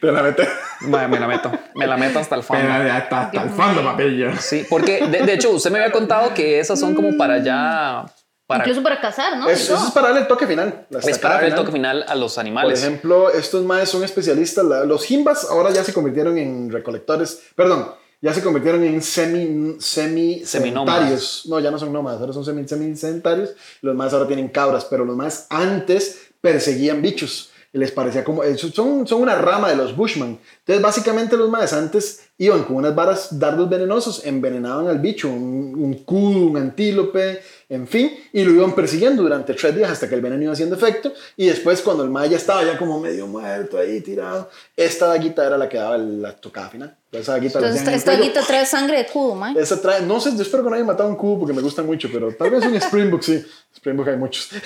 Te la metes. ma, me la meto, me la meto hasta el fondo. hasta, hasta el fondo, papilla. Sí, porque de, de hecho usted me había contado que esas son como para ya, para, Incluso para cazar, ¿no? Eso, eso es para darle el toque final. es para dar el toque final a los Por animales. ejemplo, estos maes son especialistas. los jimbas ahora ya se convirtieron en recolectores. Perdón, ya se convirtieron en semi, semi sedentarios. No, ya no son nómadas, ahora son semi, semi sedentarios. Los más ahora tienen cabras, pero los más antes perseguían bichos. Les parecía como. eh, Son, son una rama de los Bushman. Entonces, básicamente, los más antes iban con unas varas, dardos venenosos, envenenaban al bicho, un, un cudo, un antílope, en fin, y lo iban persiguiendo durante tres días hasta que el veneno iba haciendo efecto. Y después, cuando el mae ya estaba ya como medio muerto ahí tirado, esta daguita era la que daba la tocada final. Esa daguita Entonces, esta, esta cuello. guita trae sangre de cubo, man. Esa trae, no sé, yo espero que no haya matado un cubo porque me gustan mucho, pero tal vez un Springbok sí. Springbok hay muchos. <laughs>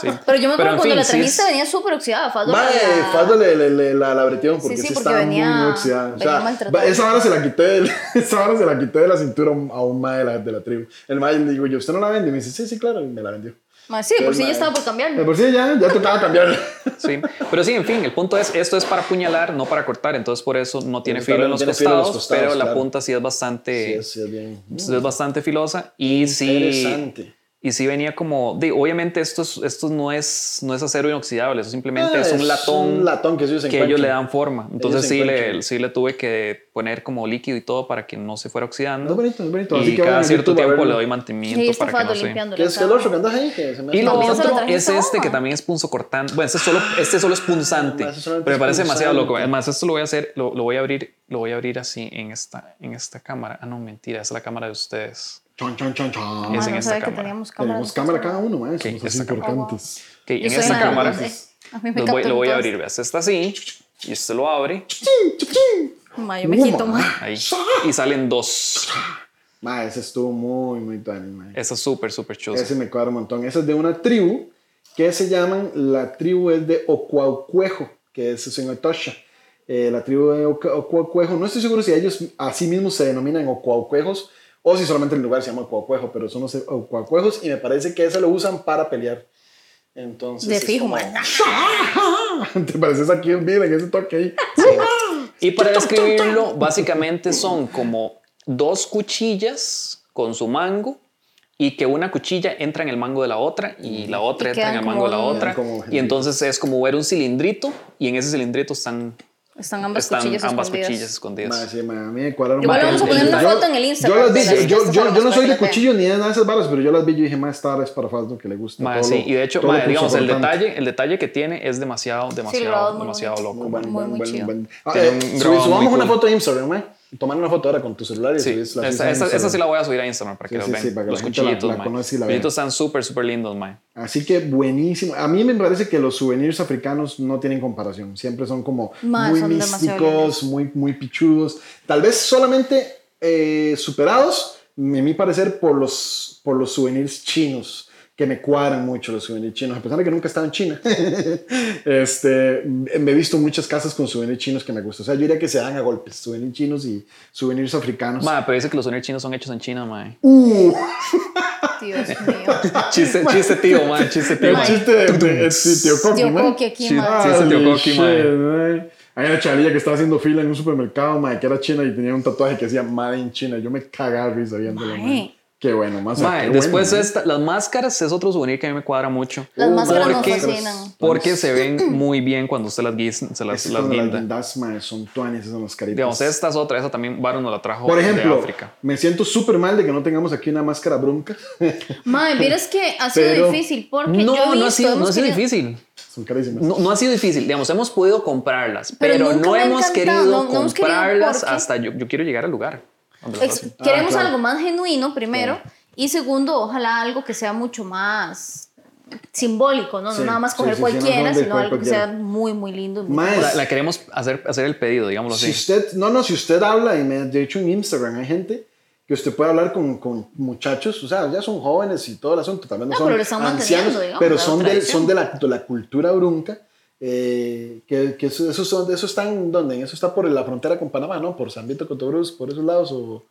Sí. Pero yo me acuerdo en cuando fin, la sí trajiste es- venía súper oxidada. Faldo Mae, la- Faldo le, le, le- la, la bretearon porque Sí, sí, sí, porque estaba venía- muy, muy oxidada. O sea, esa hora se la quité, del- <laughs> esa hora se la quité de la cintura a un, mae de la, de la tribu. El mae le digo yo, ¿usted no la vende? Y me dice, sí, sí, claro, y me la vendió. Ma, sí, por si ya mae, estaba por De cambiarlo. por sí ya, ya tocaba cambiarla. <laughs> Sí, pero sí, en fin, el punto es, esto es para apuñalar, no para cortar, entonces por eso no tiene filo en los, tiene filo en costados, los costados, pero la claro. punta sí es bastante, Sí, es, sí, es bien. es bastante filosa y sí, Interesante. Y sí venía como, de, obviamente esto, es- esto no, es, no es acero inoxidable, eso simplemente Ah, es un es latón, un latón que ellos que ellos le dan forma, entonces sí le, sí le tuve que poner como líquido y todo para que no se fuera oxidando. Es bonito, es bonito. Y que cada cierto YouTube tiempo le doy mantenimiento para que no se... limpiando. ¿Qué es el otro que andas ahí? Que se me Y lo otro es este que también es punzocortante. Bueno, este solo, este solo es punzante. Ah, pero me parece demasiado loco. Además, esto lo voy a hacer, lo, lo voy a abrir, lo voy a abrir así en esta, en esta cámara. Ah, no, mentira, esa es la cámara de ustedes. Chon, chon, chon, chon. Ma, es en no esta cámara. teníamos cámara. Tenemos cámara cada uno, mae. Somos Ok, así esta cámara. importantes. Ok, en esta cámara no sé. A mí me lo voy, lo voy a abrir. Veas, está así y usted lo abre Ma, yo me quito, ma. ahí y salen dos. Mae, ese estuvo muy, muy mae. Eso es súper, súper chulo. Ese me cuadra un montón. Ese es de una tribu que se llaman, la tribu es de Ocuaucuejo, que es en Etosha. Eh, la tribu de Ocuaucuejo, no estoy seguro si ellos a sí mismos se denominan Ocuaucuejos o si solamente el lugar se llama Ocuaucuejo, pero son los Ocuaucuejos y me parece que ese lo usan para pelear. Entonces. De es fijo, como-. <laughs> ¿Te pareces aquí en vida en ese toque ahí? Y para describirlo, básicamente son como dos cuchillas con su mango y que una cuchilla entra en el mango de la otra y la otra Y entra en el mango de la otra. Y entonces es como ver un cilindrito y en ese cilindrito están, Están ambas están cuchillas ambas escondidas. cuchillas escondidas. Mae, sí, mae, a mí me cuadraron Igual vamos a poner una foto en el Instagram Yo las vi, de yo, yo, yo, yo no soy de cuchillo ni de nada de esas varas, pero yo las vi y dije, más esta vara es para Faldo que le gusta. Mae, todo sí, lo- y de hecho, todo mae, digamos, el detalle, el detalle que tiene es demasiado, demasiado, muy demasiado loco. Muy bueno, Muy, bueno, muy bueno, chido. bueno. Ah, eh, subamos una foto a Instagram, mae. Tomar una foto ahora con tu celular y Sí, subís- la esa, a esa, esa Instagram. sí la voy a subir a Instagram para que Sí, los sí, vean. sí, para que los la cuchillitos, la la Los cuchillitos están súper, súper lindos, mae. Así que buenísimo. A mí me parece que los souvenirs africanos no tienen comparación. Siempre son como Ma, muy son místicos, muy, muy pichudos. Tal vez solamente eh, superados, a mi parecer, por los, por los souvenirs chinos, que me cuadran mucho los souvenirs chinos, a pesar de que nunca he estado en China. <laughs> este, me he visto muchas casas con souvenirs chinos que me gustan. O sea, yo diría que se dan a golpes, souvenirs chinos y souvenirs africanos. Mae, pero dice que los souvenirs chinos son hechos en China, mae. Uh, Dios mío. <laughs> Chiste, chiste tío, mae, chiste tío. el chiste de, de, de tío Coqui, Tío man. Coqui aquí, ese tío Coqui. Hay una chavilla que estaba haciendo fila en un supermercado, mae, que era china y tenía un tatuaje que decía Made in China. Yo me cagaba risa viéndolo, Mae. Qué bueno, más Mae, qué después bueno, esta, las máscaras es otro souvenir que a mí me cuadra mucho. Las Uh, máscaras nos porque- fascinan. Porque se ven <clears throat> muy bien cuando usted las, guis- se las, las cuando las guinda. guindas, mae, son tuanes esas mascaritas. Digamos, esta es otra, esa también Baron nos la trajo Por de ejemplo, África. me siento súper mal de que no tengamos aquí una máscara brunca. <laughs> Mae, vieras que ha sido Pero- difícil porque No, yo no ha sido, no ha sido difícil. son carísimas. No, no ha sido difícil. Digamos, hemos podido comprarlas, Pero pero, no hemos querido no- no hemos querido comprarlas hasta yo, yo quiero llegar al lugar. Hacen. queremos claro. algo más genuino primero Y segundo, ojalá algo que sea mucho más simbólico, ¿no? Sí, no nada más sí, coger sí, sí, no cualquiera, de sino algo que sea muy, muy lindo. muy bonito. La, la queremos hacer, hacer el pedido, digámoslo Si así. usted, no, no, si usted habla, y me de hecho en Instagram hay gente que usted puede hablar con, con muchachos, o sea, ya son jóvenes y todo el asunto, también no, No, son pero ancianos, digamos, pero son de, son de la, de la cultura brunca, eh, que, que eso, eso, son, eso está en, ¿dónde? Eso está por la frontera con Panamá, ¿no? Por San Vito Cotobruz, por esos lados, o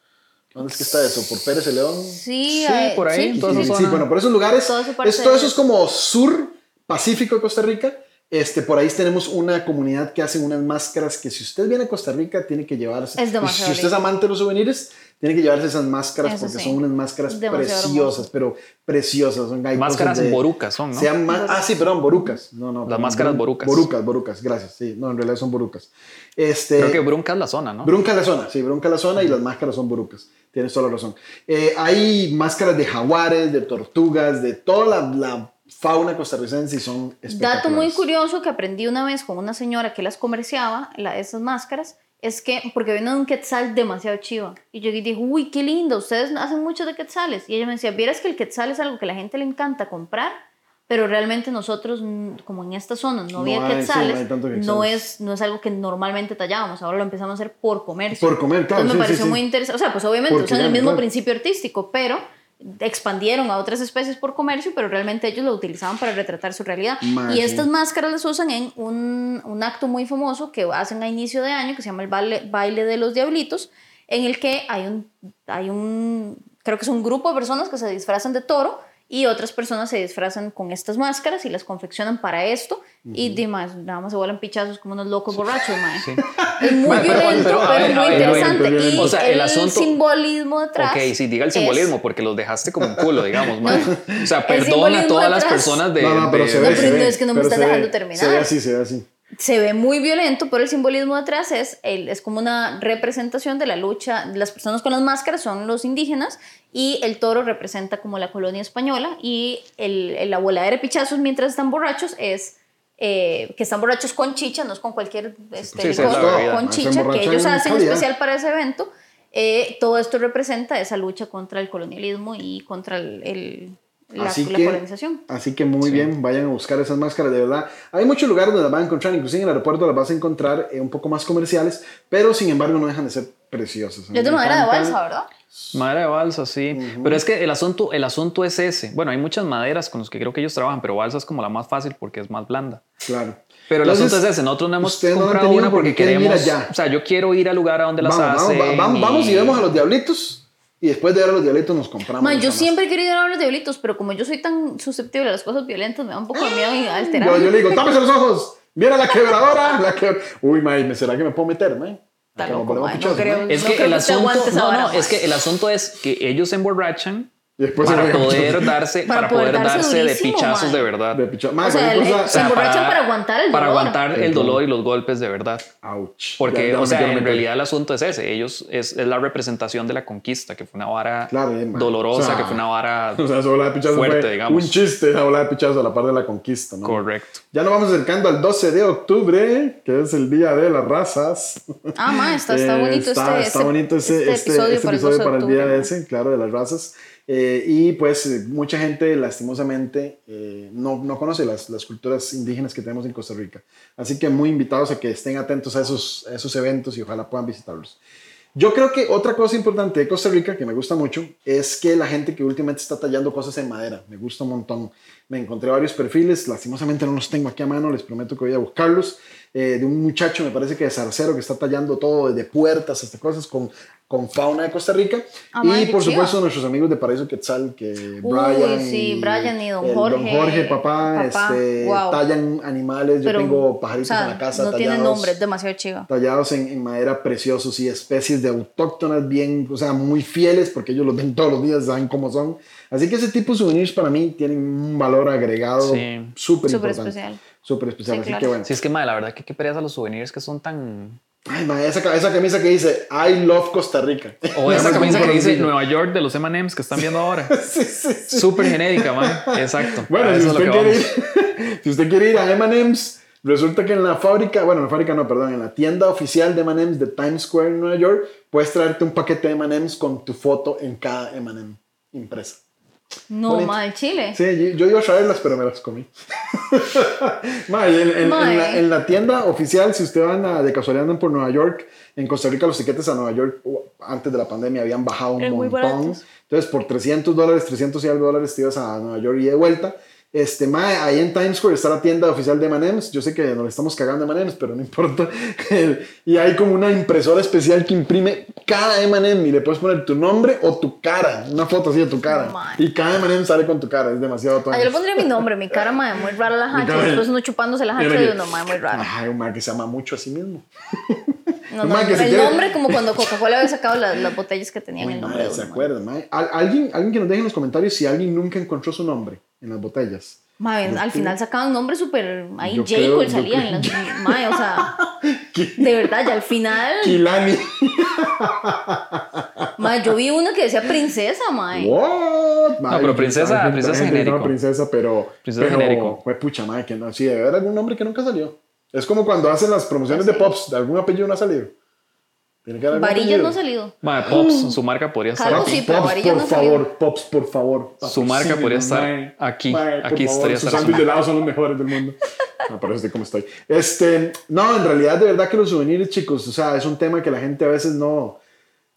¿dónde es que está eso? ¿Por Pérez de León? Sí, Sí, por ahí, sí, toda Sí, esa sí, bueno, por esos lugares, esa parte es, todo eso es como sur Pacífico de Costa Rica. Este, por ahí tenemos una comunidad que hacen unas máscaras que si usted viene a Costa Rica tiene que llevarse. Es demasiado si usted es amante de los souvenirs, tiene que llevarse esas máscaras Eso porque sí. son unas máscaras Demasiado preciosas, hermoso. pero preciosas. Son Máscaras de- borucas son, ¿no? se llama- ah, sí, perdón, borucas. No, no, Las perdón, máscaras boru- borucas. Borucas, borucas, gracias. Sí, no, en realidad son borucas. Este, Creo que Brunca es la zona, ¿no? Brunca la zona, sí, Brunca la zona y las máscaras son borucas. Tienes toda la razón. Eh, hay máscaras de jaguares, de tortugas, de toda la, la fauna costarricense y son Dato espectaculares. muy curioso que aprendí una vez con una señora que las comerciaba, la, esas máscaras, es que, porque viene de un quetzal demasiado chiva. Y yo dije, uy, qué lindo, ustedes hacen muchos de quetzales. Y ella me decía, vieras que el quetzal es algo que a la gente le encanta comprar, pero realmente nosotros, mm, como en esta zona no No había hay, sí, quetzales, no quetzales. no, es, no es algo que normalmente tallábamos, ahora lo empezamos a hacer por comercio. Por comer, claro, Entonces me sí, pareció sí. muy interesante. O sea, pues obviamente usan el gana, mismo claro. principio artístico, pero expandieron a otras especies por comercio, pero realmente ellos lo utilizaban para retratar su realidad. Y estas máscaras las usan en un, un acto muy famoso que hacen a inicio de año, que se llama el baile, baile de los diablitos, en el que hay un, hay un, creo que es un grupo de personas que se disfrazan de toro y otras personas se disfrazan con estas máscaras y las confeccionan para esto y demás, nada más se vuelan pichazos como unos locos borrachos, mae. Sí. Es muy Mae, pero- violento, pero, pero, ver, es muy ver, interesante. violento, y. O sea, el, el asunto- simbolismo detrás. Ok, sí, diga el es- simbolismo, porque los dejaste como un culo, digamos, man. <laughs> O sea, perdona a todas las detrás- personas de. No, no, pero de- se No, ve, pero se ve, es que no me pero estás ve, dejando terminar. Se ve así, se ve así. Se ve muy violento, pero el simbolismo detrás es, es como una representación de la lucha. Las personas con las máscaras son los indígenas y el toro representa como la colonia española y el, el- la voladera de pichazos mientras están borrachos es eh, que están borrachos con chicha, no es con cualquier este, Sí, licor, con chicha que ellos en hacen calidad. especial para ese evento. Eh, todo esto representa esa lucha contra el colonialismo y contra el, el- la, Así la que- colonización. Así que muy bien, vayan a buscar esas máscaras, de verdad. Hay muchos lugares donde las van a encontrar, inclusive en el aeropuerto las vas a encontrar eh, un poco más comerciales, pero sin embargo no dejan de ser preciosas. Es de madera de balsa, ¿verdad? Madera de balsa, sí. Pero es que el asunto, el asunto es ese. Bueno, hay muchas maderas con las que creo que ellos trabajan, pero balsa es como la más fácil porque es más blanda. Claro. Pero el Entonces, asunto es ese. Nosotros no hemos no comprado tenido una porque porque quieren ir queremos. allá. O sea, yo quiero ir al lugar a donde las Vamos, vamos, hacen. va- vamos, vamos y vemos a los diablitos y después de ver a los diablitos nos compramos. Ma, yo máscara. siempre he querido ir a los diablitos, pero como yo soy tan susceptible a las cosas violentas, me da un poco de miedo y alterar. Yo, yo le digo, tápese los ojos, viene la quebradora. La que... Uy, mae, ¿me será que me puedo meter, mae? Es No que creo el que usted asunto, aguante esa no, vara, no, es mae. que el asunto es que ellos se emborrachan Y después para poder darse, Para para, poder poder darse darse de durísimo, pichazos mae. de verdad. De picha- Mae, O sea, el- cosa- se emborrachan para aguantar el Para dolor. aguantar El el dolor. y los golpes de verdad. Ouch. Porque, Ya- ya o sea, en realidad el asunto es ese. Ellos es, es la representación de la conquista, que fue una vara Claro, bien, man. dolorosa, O sea, que fue una vara <laughs> O sea, de fuerte, fue digamos. un chiste, esa bola de pichazo a la par de la conquista, ¿no? correcto. Ya nos vamos acercando al 12 de octubre, que es el Día de las Razas. Ah, ma, está, está Eh, bonito está, este, está bonito ese, este este- episodio este para el episodio 12 de para el día de ese, claro, de las razas. Eh, y pues eh, mucha gente lastimosamente eh, no, no conoce las, las culturas indígenas que tenemos en Costa Rica. Así que muy invitados a que estén atentos a esos, a esos eventos y ojalá puedan visitarlos. Yo creo que otra cosa importante de Costa Rica que me gusta mucho es que la gente que últimamente está tallando cosas en madera, me gusta un montón. Me encontré varios perfiles, lastimosamente no los tengo aquí a mano, les prometo que voy a buscarlos, eh, de un muchacho, me parece que de Zarcero, que está tallando todo, desde puertas hasta cosas con, con fauna de Costa Rica. Ah, y madre, por supuesto nuestros amigos de Paraíso Quetzal, que Uy, Brian, sí, Brian y don el Jorge. Jorge, papá, Papá, este, wow. tallan animales, yo Pero, tengo pajaritos o sea, en la casa No tallados nombre, es demasiado chiva. tallados en, en madera preciosos y especies de autóctonas bien, o sea, muy fieles porque ellos los ven todos los días, saben cómo son. Así que ese tipo de souvenirs para mí tienen un valor agregado Sí. súper Súper importante. especial. Súper especial. Sí, Así claro. que bueno. Sí, es que, madre, la verdad que qué pereza los souvenirs que son tan... Ay, ma, esa, esa camisa que dice I love Costa Rica. O esa <laughs> camisa que dice. Nueva York de los M&M's que están viendo ahora. <laughs> sí, sí, sí. Súper genérica, man. Exacto. Bueno, si eso es lo usted, que quiere ir, <laughs> si usted quiere ir a M&M's, resulta que en la fábrica, bueno, en la fábrica no, perdón, en la tienda oficial de M&M's de Times Square en Nueva York, puedes traerte un paquete de M&M's con tu foto en cada M&M. impresa. No, Bonito. ma, el chile. Sí, yo, iba a traerlas, pero me las comí. <laughs> Ma, y en, la, en la tienda oficial, si ustedes van a, de casualidad andan por Nueva York, en Costa Rica los tiquetes a Nueva York antes de la pandemia habían bajado un montón. Entonces, por 300 dólares, 300 y algo dólares te ibas a Nueva York y de vuelta. Este, mae, ahí en Times Square está la tienda oficial de M&M's. Yo sé que nos estamos cagando de M&M's, pero no importa. <laughs> y hay como una impresora especial que imprime cada M&M y le puedes poner tu nombre o tu cara, una foto así de tu cara. Mae. y cada M&M sale con tu cara, es demasiado Ah, yo le tonto. pondría mi nombre, mi cara, ma, muy rara la hacha. Después uno chupándose la hacha que- uno, ma, muy raro. Ay, un mae que se ama mucho a sí mismo. No, no, mae se el quiere- nombre como cuando Coca-Cola había sacado las, las botellas que tenían Uy, el nombre mae, de ¿Se uno, ma. acuerdan, mae? Al- ¿Alguien, alguien que nos deje en los comentarios si alguien nunca encontró su nombre en las botellas. Ma, al final sacaban nombres súper. Ahí Yo J. creo- Cole yo salía creo- en las. Ma, o sea. <laughs> De verdad, ya al final. Kilani. <laughs> Ma, yo vi una que decía princesa, ma. What? Mae, pero yo- princesa- gente- princesa gente genérico. llama princesa, pero. Princesa pero, genérico. Fue pucha, madre, que no. Sí, debe haber algún nombre que nunca salió. Es como cuando hacen las promociones de Pops, de algún apellido no ha salido. Tiene que haber algún Varillas no ha salido. Pops, <gasps> su marca podría estar aquí. sí, pero Pops, por no ha salido. favor, Pops, por favor. Su marca podría estar mae. aquí. Mae, por Aquí favor, estaría sus sándwiches de helado son los mejores del mundo. Eso estoy como estoy. Este, no, en realidad, de verdad que los souvenirs, chicos, o sea, es un tema que la gente a veces no,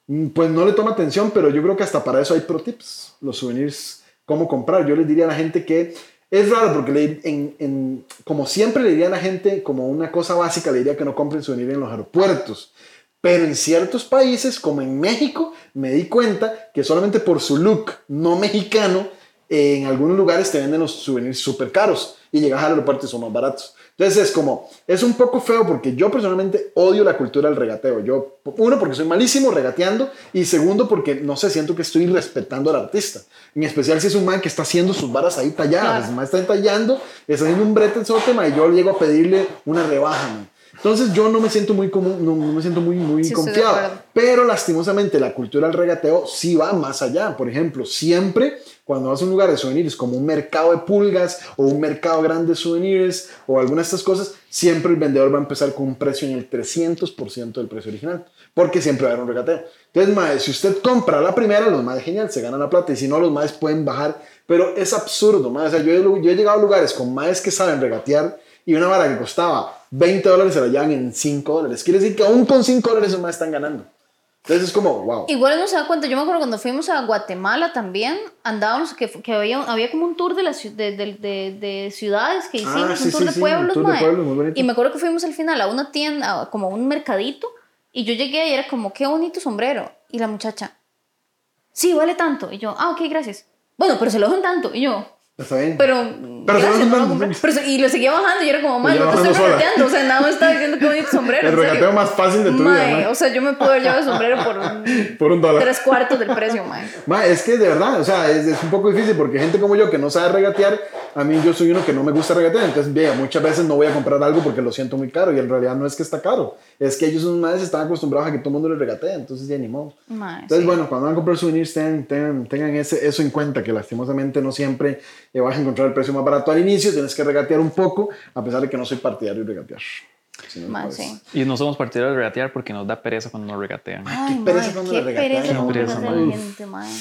mm, pues no le toma atención, pero yo creo que hasta para eso hay pro tips, los souvenirs, cómo comprar. Yo les diría a la gente que es raro porque le- en, en- como siempre le diría a la gente, como una cosa básica, le diría que no compren souvenirs en los aeropuertos. Pero en ciertos países, como en México, me di cuenta que solamente por su look no mexicano, en algunos lugares te venden los souvenirs súper caros y llegas al aeropuerto y son más baratos. Entonces es como, es un poco feo porque yo personalmente odio la cultura del regateo. Yo, uno, porque soy malísimo regateando y segundo, porque no sé, siento que estoy respetando al artista. En especial si es un man que está haciendo sus varas ahí talladas. Claro. El man está tallando, está haciendo un brete en tema y yo llego a pedirle una rebaja, man. Entonces yo no me siento muy común, no, no me siento muy, muy Sí, confiado. Pero lastimosamente la cultura del regateo sí va más allá. Por ejemplo, siempre cuando vas a un lugar de souvenirs como un mercado de pulgas o un mercado grande de souvenirs o alguna de estas cosas, siempre el vendedor va a empezar con un precio en el 300% del precio original. Porque siempre va a haber un regateo. Entonces, mae, si usted compra la primera, los más genial, se ganan la plata. Y si no, los más pueden bajar. Pero es absurdo, mae. O sea, yo, he- yo he llegado a lugares con maes que saben regatear y una vara que costaba 20 dólares se la llevan en 5 dólares. Quiere decir que aún con 5 dólares esos maes están ganando. Entonces es como, wow. Igual uno se da cuenta, yo me acuerdo cuando fuimos a Guatemala también, andábamos, que, que había, había como un tour de, ciu- de, de, de- de ciudades que hicimos, Ah, sí, un tour sí, de sí, pueblos, tour de pueblos, muy bonito. Y me acuerdo que fuimos al final a una tienda, a como un mercadito, y yo llegué y era como, qué bonito sombrero. Y la muchacha, sí, vale tanto. Y yo, ah, ok, gracias. Bueno, pero se lo dejo en tanto. Y yo, Está bien. pero, Pero gracias, lo no lo. Pero y lo seguía bajando y yo era como, no te estoy regateando. O sea, nada más estaba diciendo qué bonito sombrero. el regateo más fácil de tu Mae, vida, mae. o sea, yo me puedo haber llevado el sombrero por un- <laughs> Por un dólar. tres cuartos del precio, mae. Ma, es que de verdad, o sea, es, es un poco difícil porque gente como yo que no sabe regatear, a mí yo soy uno que no me gusta regatear, entonces vea, muchas veces no voy a comprar algo porque lo siento muy caro y en realidad no es que está caro, es que ellos son más están acostumbrados a que todo el mundo les regatee, entonces ya ni modo. Mae, Entonces, sí. bueno, cuando van a comprar souvenirs, tengan, tengan, tengan ese, eso en cuenta, que lastimosamente no siempre eh, vas a encontrar el precio más barato al inicio, tienes que regatear un poco, a pesar de que no soy partidario de regatear. Sí, me Mae, parece. sí. Y no somos partidarios de regatear porque nos da pereza cuando nos regatean. Ay, pereza mae, cuando qué le regatean. pereza Qué cuando le pereza, gente, mae.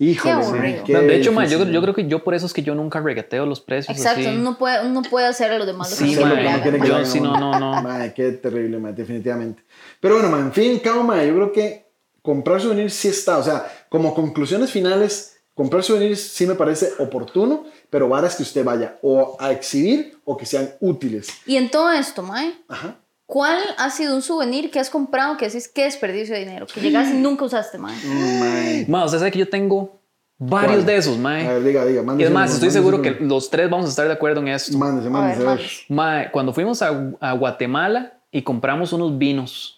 Híjole, Qué qué No, de hecho, yo, yo creo que yo por eso es que yo nunca regateo los precios Exacto, así. uno puede, uno puede hacer a los demás lo que Sí, quiere que. Yo sí, no, no, no. Mae, qué terrible, mae, definitivamente. Pero bueno, mae, en fin, cabo, mae, yo creo que comprar souvenirs sí está. O sea, como conclusiones finales, comprar souvenirs sí me parece oportuno, pero varas que usted vaya o a exhibir o que sean útiles. Y en todo esto, mae, Ajá. ¿cuál ha sido un souvenir que has comprado que decís qué desperdicio de dinero? Que llegas y nunca usaste, mae. Mae. Ma, usted sabe que yo tengo varios ¿Cuál? de esos, A mae. ver, diga, diga. Y es más, estoy mándese seguro que los tres vamos a estar de acuerdo en esto. Mándese, A a mándese. Mae, cuando fuimos a, a Guatemala y compramos unos vinos.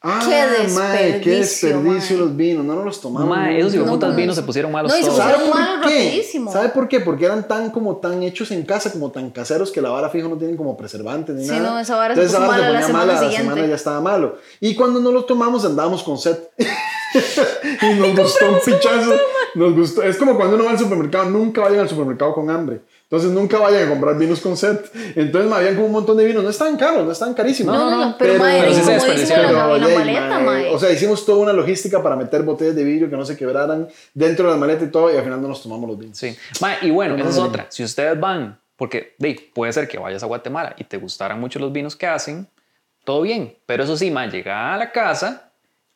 Ah, Qué mae, qué desperdicio, desperdicio mae. los vinos. No nos los tomamos. Mae, no esos nos hijueputas no, vinos no. se pusieron malos No, y se todos. pusieron- ¿Sabe por malos qué? rapidísimo. ¿Sabe por qué? Porque eran tan como tan hechos en casa, como tan caseros que la vara fijo no tienen como preservantes ni Sí, nada. no, esa vara se Entonces, puso esa vara mala la ponía semana mala, siguiente. La semana ya estaba malo. Y cuando no los tomamos andábamos con sed. <laughs> <laughs> y nos gustó un pichazo. Nos gustó. Es como cuando uno va al supermercado, nunca vayan al supermercado con hambre. Entonces nunca vayan a comprar vinos con set. Entonces me habían como un montón de vinos. No estaban caros, no estaban carísimos. No, no, no, pero, pero sí se como dicen desperdiciaron. en la, Pero, maleta, mae. O sea, hicimos toda una logística para meter botellas de vidrio que no se quebraran dentro de la maleta y todo, y al final no nos tomamos los vinos. Sí. Ma, y bueno, No, esa es no, no. otra. Si ustedes van, porque de, puede ser que vayas a Guatemala y te gustaran mucho los vinos que hacen, todo bien. Pero eso sí, ma, llega a la casa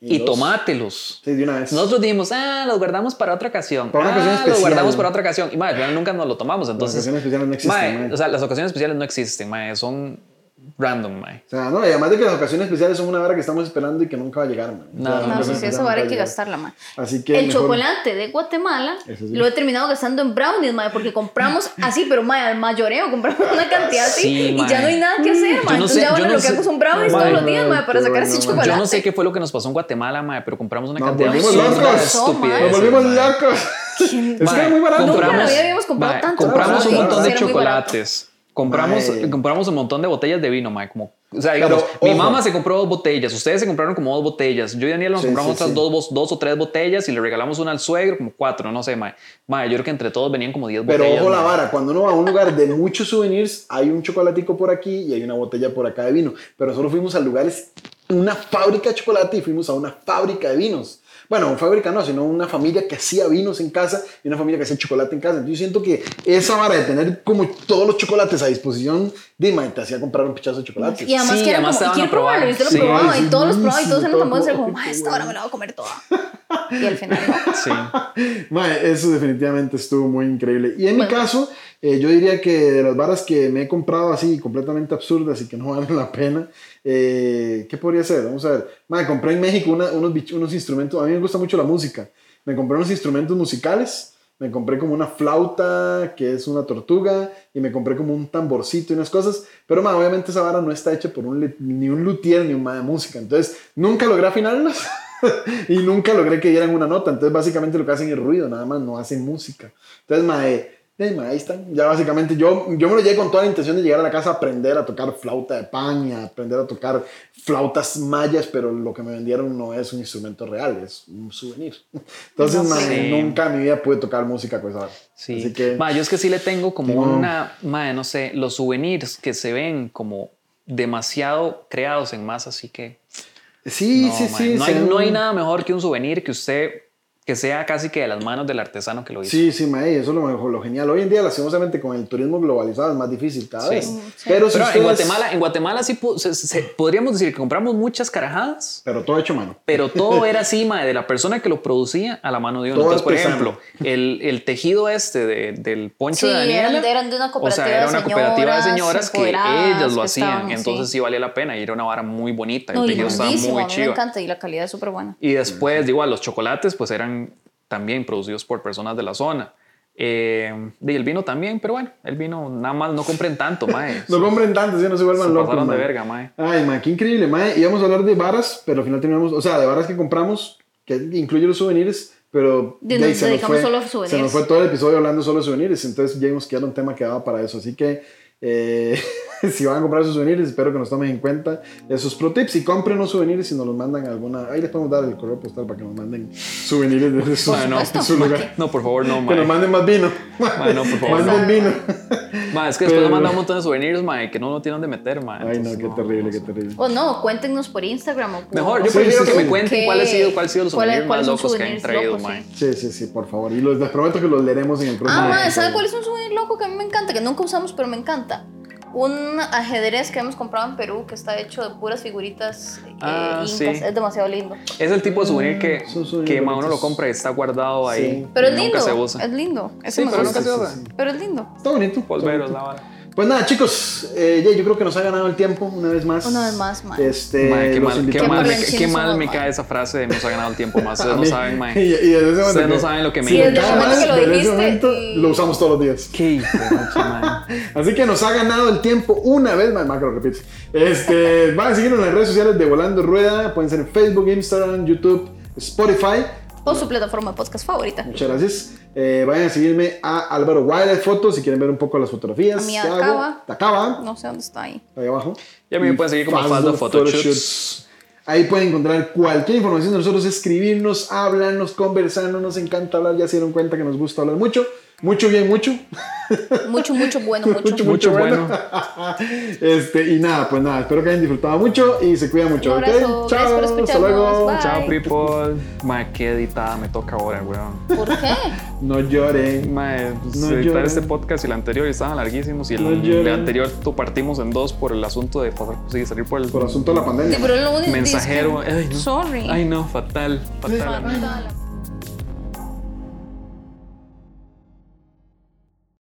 Y y, los- tomátelos. Sí, de una vez. Nosotros dijimos, ah, los guardamos para otra ocasión. Para una ah, ocasión los especial. guardamos para otra ocasión. Y ma, al final nunca nos lo tomamos. Las Entonces, ocasiones especiales no existen. ma, mae. o sea, las ocasiones especiales no existen, ma, son random, ma. O sea, no, y además de que las ocasiones especiales son una vara que estamos esperando y que nunca va a llegar, man. O sea, No, No, especiales esa vara hay que gastarla, mae. Así que El mejor- chocolate de Guatemala sí. lo he terminado gastando en brownies, mae, porque compramos así, pero mae, al mayoreo compramos una cantidad así Sí, y mae. ya no hay nada que hacer, mae. no Entonces sé, ya bueno, no lo que sé. hago son brownies Mae, todos los días, mae, mae, para qué sacar ese bueno, mae. chocolate. Yo no sé qué fue lo que nos pasó en Guatemala, ma, pero compramos una Nos cantidad volvimos absurda de locos. Nos volvimos locos. <laughs> Es que era muy barato. Nunca compramos- en la vida habíamos comprado tanto, Compramos mae. un montón de chocolates. Compramos, compramos un montón de botellas de vino, ma, como, o sea, digamos, Pero, mi mamá se compró dos botellas, ustedes se compraron como dos botellas, yo y Daniel nos Sí, compramos sí, otras sí. Dos, dos o tres botellas y le regalamos una al suegro, como cuatro, no sé, ma. Ma, yo creo que entre todos venían como diez Pero botellas. ojo la vara, cuando uno va a un lugar de muchos souvenirs, hay un chocolatico por aquí y hay una botella por acá de vino. Pero solo fuimos a lugares, una fábrica de chocolate y fuimos a una fábrica de vinos. Bueno, una fábrica no, sino una familia que hacía vinos en casa y una familia que hacía chocolate en casa. Entonces yo siento que esa vara de tener como todos los chocolates a disposición, dime, te hacía comprar un pichazo de chocolate. Y además Sí, que era además como, y quiero probarlo, probar. y usted lo Sí, probaba, sí, y todos los probaba, y todos eran buenísimo, como, ser como, todo, "Ma, qué esta hora me la voy a comer toda. <laughs> Y al final no. Sí. Mae, eso definitivamente estuvo muy increíble. Y en mi Bueno. caso, eh, yo diría que de las varas que me he comprado así completamente absurdas y que no <laughs> valen la pena, eh, ¿qué podría ser? Vamos a ver. Mae, compré en México una- unos, unos instrumentos, a mí me gusta mucho la música. Me compré unos instrumentos musicales, me compré como una flauta que es una tortuga y me compré como un tamborcito y unas cosas, pero mae, obviamente esa vara no está hecha por un, ni un luthier ni un mae de música, entonces nunca logré afinarlas. <laughs> y nunca logré que dieran una nota. Entonces, básicamente lo que hacen es ruido, nada más, no hacen música. Entonces, mae, mae, ahí están. Ya básicamente yo, yo me lo llegué con toda la intención de llegar a la casa a aprender a tocar flauta de pan y a aprender a tocar flautas mayas, pero lo que me vendieron no es un instrumento real, es un souvenir. <laughs> Entonces, No, sí. nunca en mi vida pude tocar música con esa. vara. Sí. Así que, Ma, yo es que sí le tengo como No. una, ma, no sé, los souvenirs que se ven como demasiado creados en masa, así que sí, no, sí, ma, sí. no, hay, no hay nada mejor que un souvenir que usted, que sea casi que de las manos del artesano que lo hizo. Sí, sí, mae, eso es lo mejor, lo genial. Hoy en día, lastimosamente, con el turismo globalizado es más difícil cada Sí. vez. Sí. Pero, si Pero en ustedes- Guatemala, en Guatemala sí se- se- podríamos decir que compramos muchas carajadas, Pero todo hecho mano. pero todo era así, ma, de la persona que lo producía a la mano de uno. Todo Entonces, por ejemplo, el, el tejido este de- del poncho Sí, de Daniela. eran, eran de una O cooperativa sea, era una de cooperativa de señoras señoras que ellas lo hacían. estaban, entonces sí. valía la pena y era una vara muy bonita. No, el y tejido estaba muy mí me chido. encanta y la calidad es súper buena. Y después, igual, los chocolates pues eran también producidos por personas de la zona. Eh, y el vino también, pero bueno, el vino nada más no compren tanto, <laughs> mae. No compren tanto, si no se vuelvan Se locos. pasaron de mae. verga, mae. Ay, ma, qué increíble, ma. Íbamos a hablar de varas, pero al final terminamos, o sea, de varas que compramos, que incluye los souvenirs, pero De- de nos se, nos fue, solo a se souvenirs. nos fue todo el episodio hablando solo de souvenirs, entonces ya vimos que era un tema que daba para eso. Así que eh, <laughs> <laughs> si van a comprar sus souvenirs, espero que nos tomen en cuenta esos pro tips y compren los souvenirs y nos los mandan a alguna. Ahí les podemos dar el correo postal para que nos manden souvenirs desde su, Mae, no, su lugar. No, por favor, no, Que nos mae. manden más vino. Mae, no, por favor, Manden no. vino. Mae, es que después nos mandan un montón de souvenirs, mae, que no no tienen dónde meter, mae. Ay, no, Entonces, qué terrible, qué terrible. O no, cuéntenos por Instagram o por Mejor, yo Sí, prefiero sí, que sí. me cuenten ¿Qué? cuál ha sido, cuál ha sido los ¿Cuál- souvenirs más cuáles locos que han traído, mae. Sí, sí, sí, por favor. Y los, les prometo que los leeremos en el próximo Ah, madre, episodio. ¿sabe cuál es un souvenir loco que a mí me encanta? Que nunca usamos, pero me encanta. Un ajedrez que hemos comprado en Perú que está hecho de puras figuritas eh, Ah, incas. sí. Es demasiado lindo. Es el tipo de souvenir que, son souvenirs que ma, uno lo compra y está guardado ahí. Sí. Pero es lindo. Nunca se usa. Es lindo. Ese Sí, pero nunca se usa. sí, sí. Pero es lindo. Está bonito. Polveros, la vara. Pues nada, chicos, eh, yo creo que nos ha ganado el tiempo una vez más. Una vez más, mae. Este, Mae, qué mal, qué mal, me, qué mal me cae esa frase de nos ha ganado el tiempo más. <laughs> Ustedes no saben, <laughs> Y, mae. y desde ese Ustedes no que- saben lo que me si Sí, desde mal, que lo desde ese momento y- lo usamos todos los días. Qué hijo <laughs> mae. Así que nos ha ganado el tiempo una vez más, Macro, repite. Este, van a seguirnos en las redes sociales de Volando Rueda, pueden ser en Facebook, Instagram, YouTube, Spotify. O su plataforma de podcast favorita. Muchas gracias. Eh, vayan a seguirme a Álvaro Wildlife Fotos si quieren ver un poco las fotografías. A mí que acaba. hago. Te acaba. No sé dónde está ahí. ahí abajo. Y a mí me pueden seguir como Faldo Photoshoots. Ahí pueden encontrar cualquier información de nosotros, escribirnos, hablarnos, conversarnos. Nos encanta hablar, ya se dieron cuenta que nos gusta hablar mucho. Mucho bien, mucho. Mucho, mucho bueno, mucho. Mucho, mucho bueno. <laughs> este, y nada, pues nada, espero que hayan disfrutado mucho y se cuidan mucho. Un ¿ok? abrazo, gracias por Chao, hasta luego. bye. Chao, people. Mae, qué editada me toca ahora, weón. ¿Por qué? No lloren. Mae, pues, No editar lloren. este podcast y el anterior estaban larguísimos y el, No el anterior lo partimos en dos por el asunto de pasar, sí, salir por el Por asunto de la pandemia. Sí, pero lo único mensajero. Ay, no. Sorry. Ay, no, fatal, fatal. Fatal.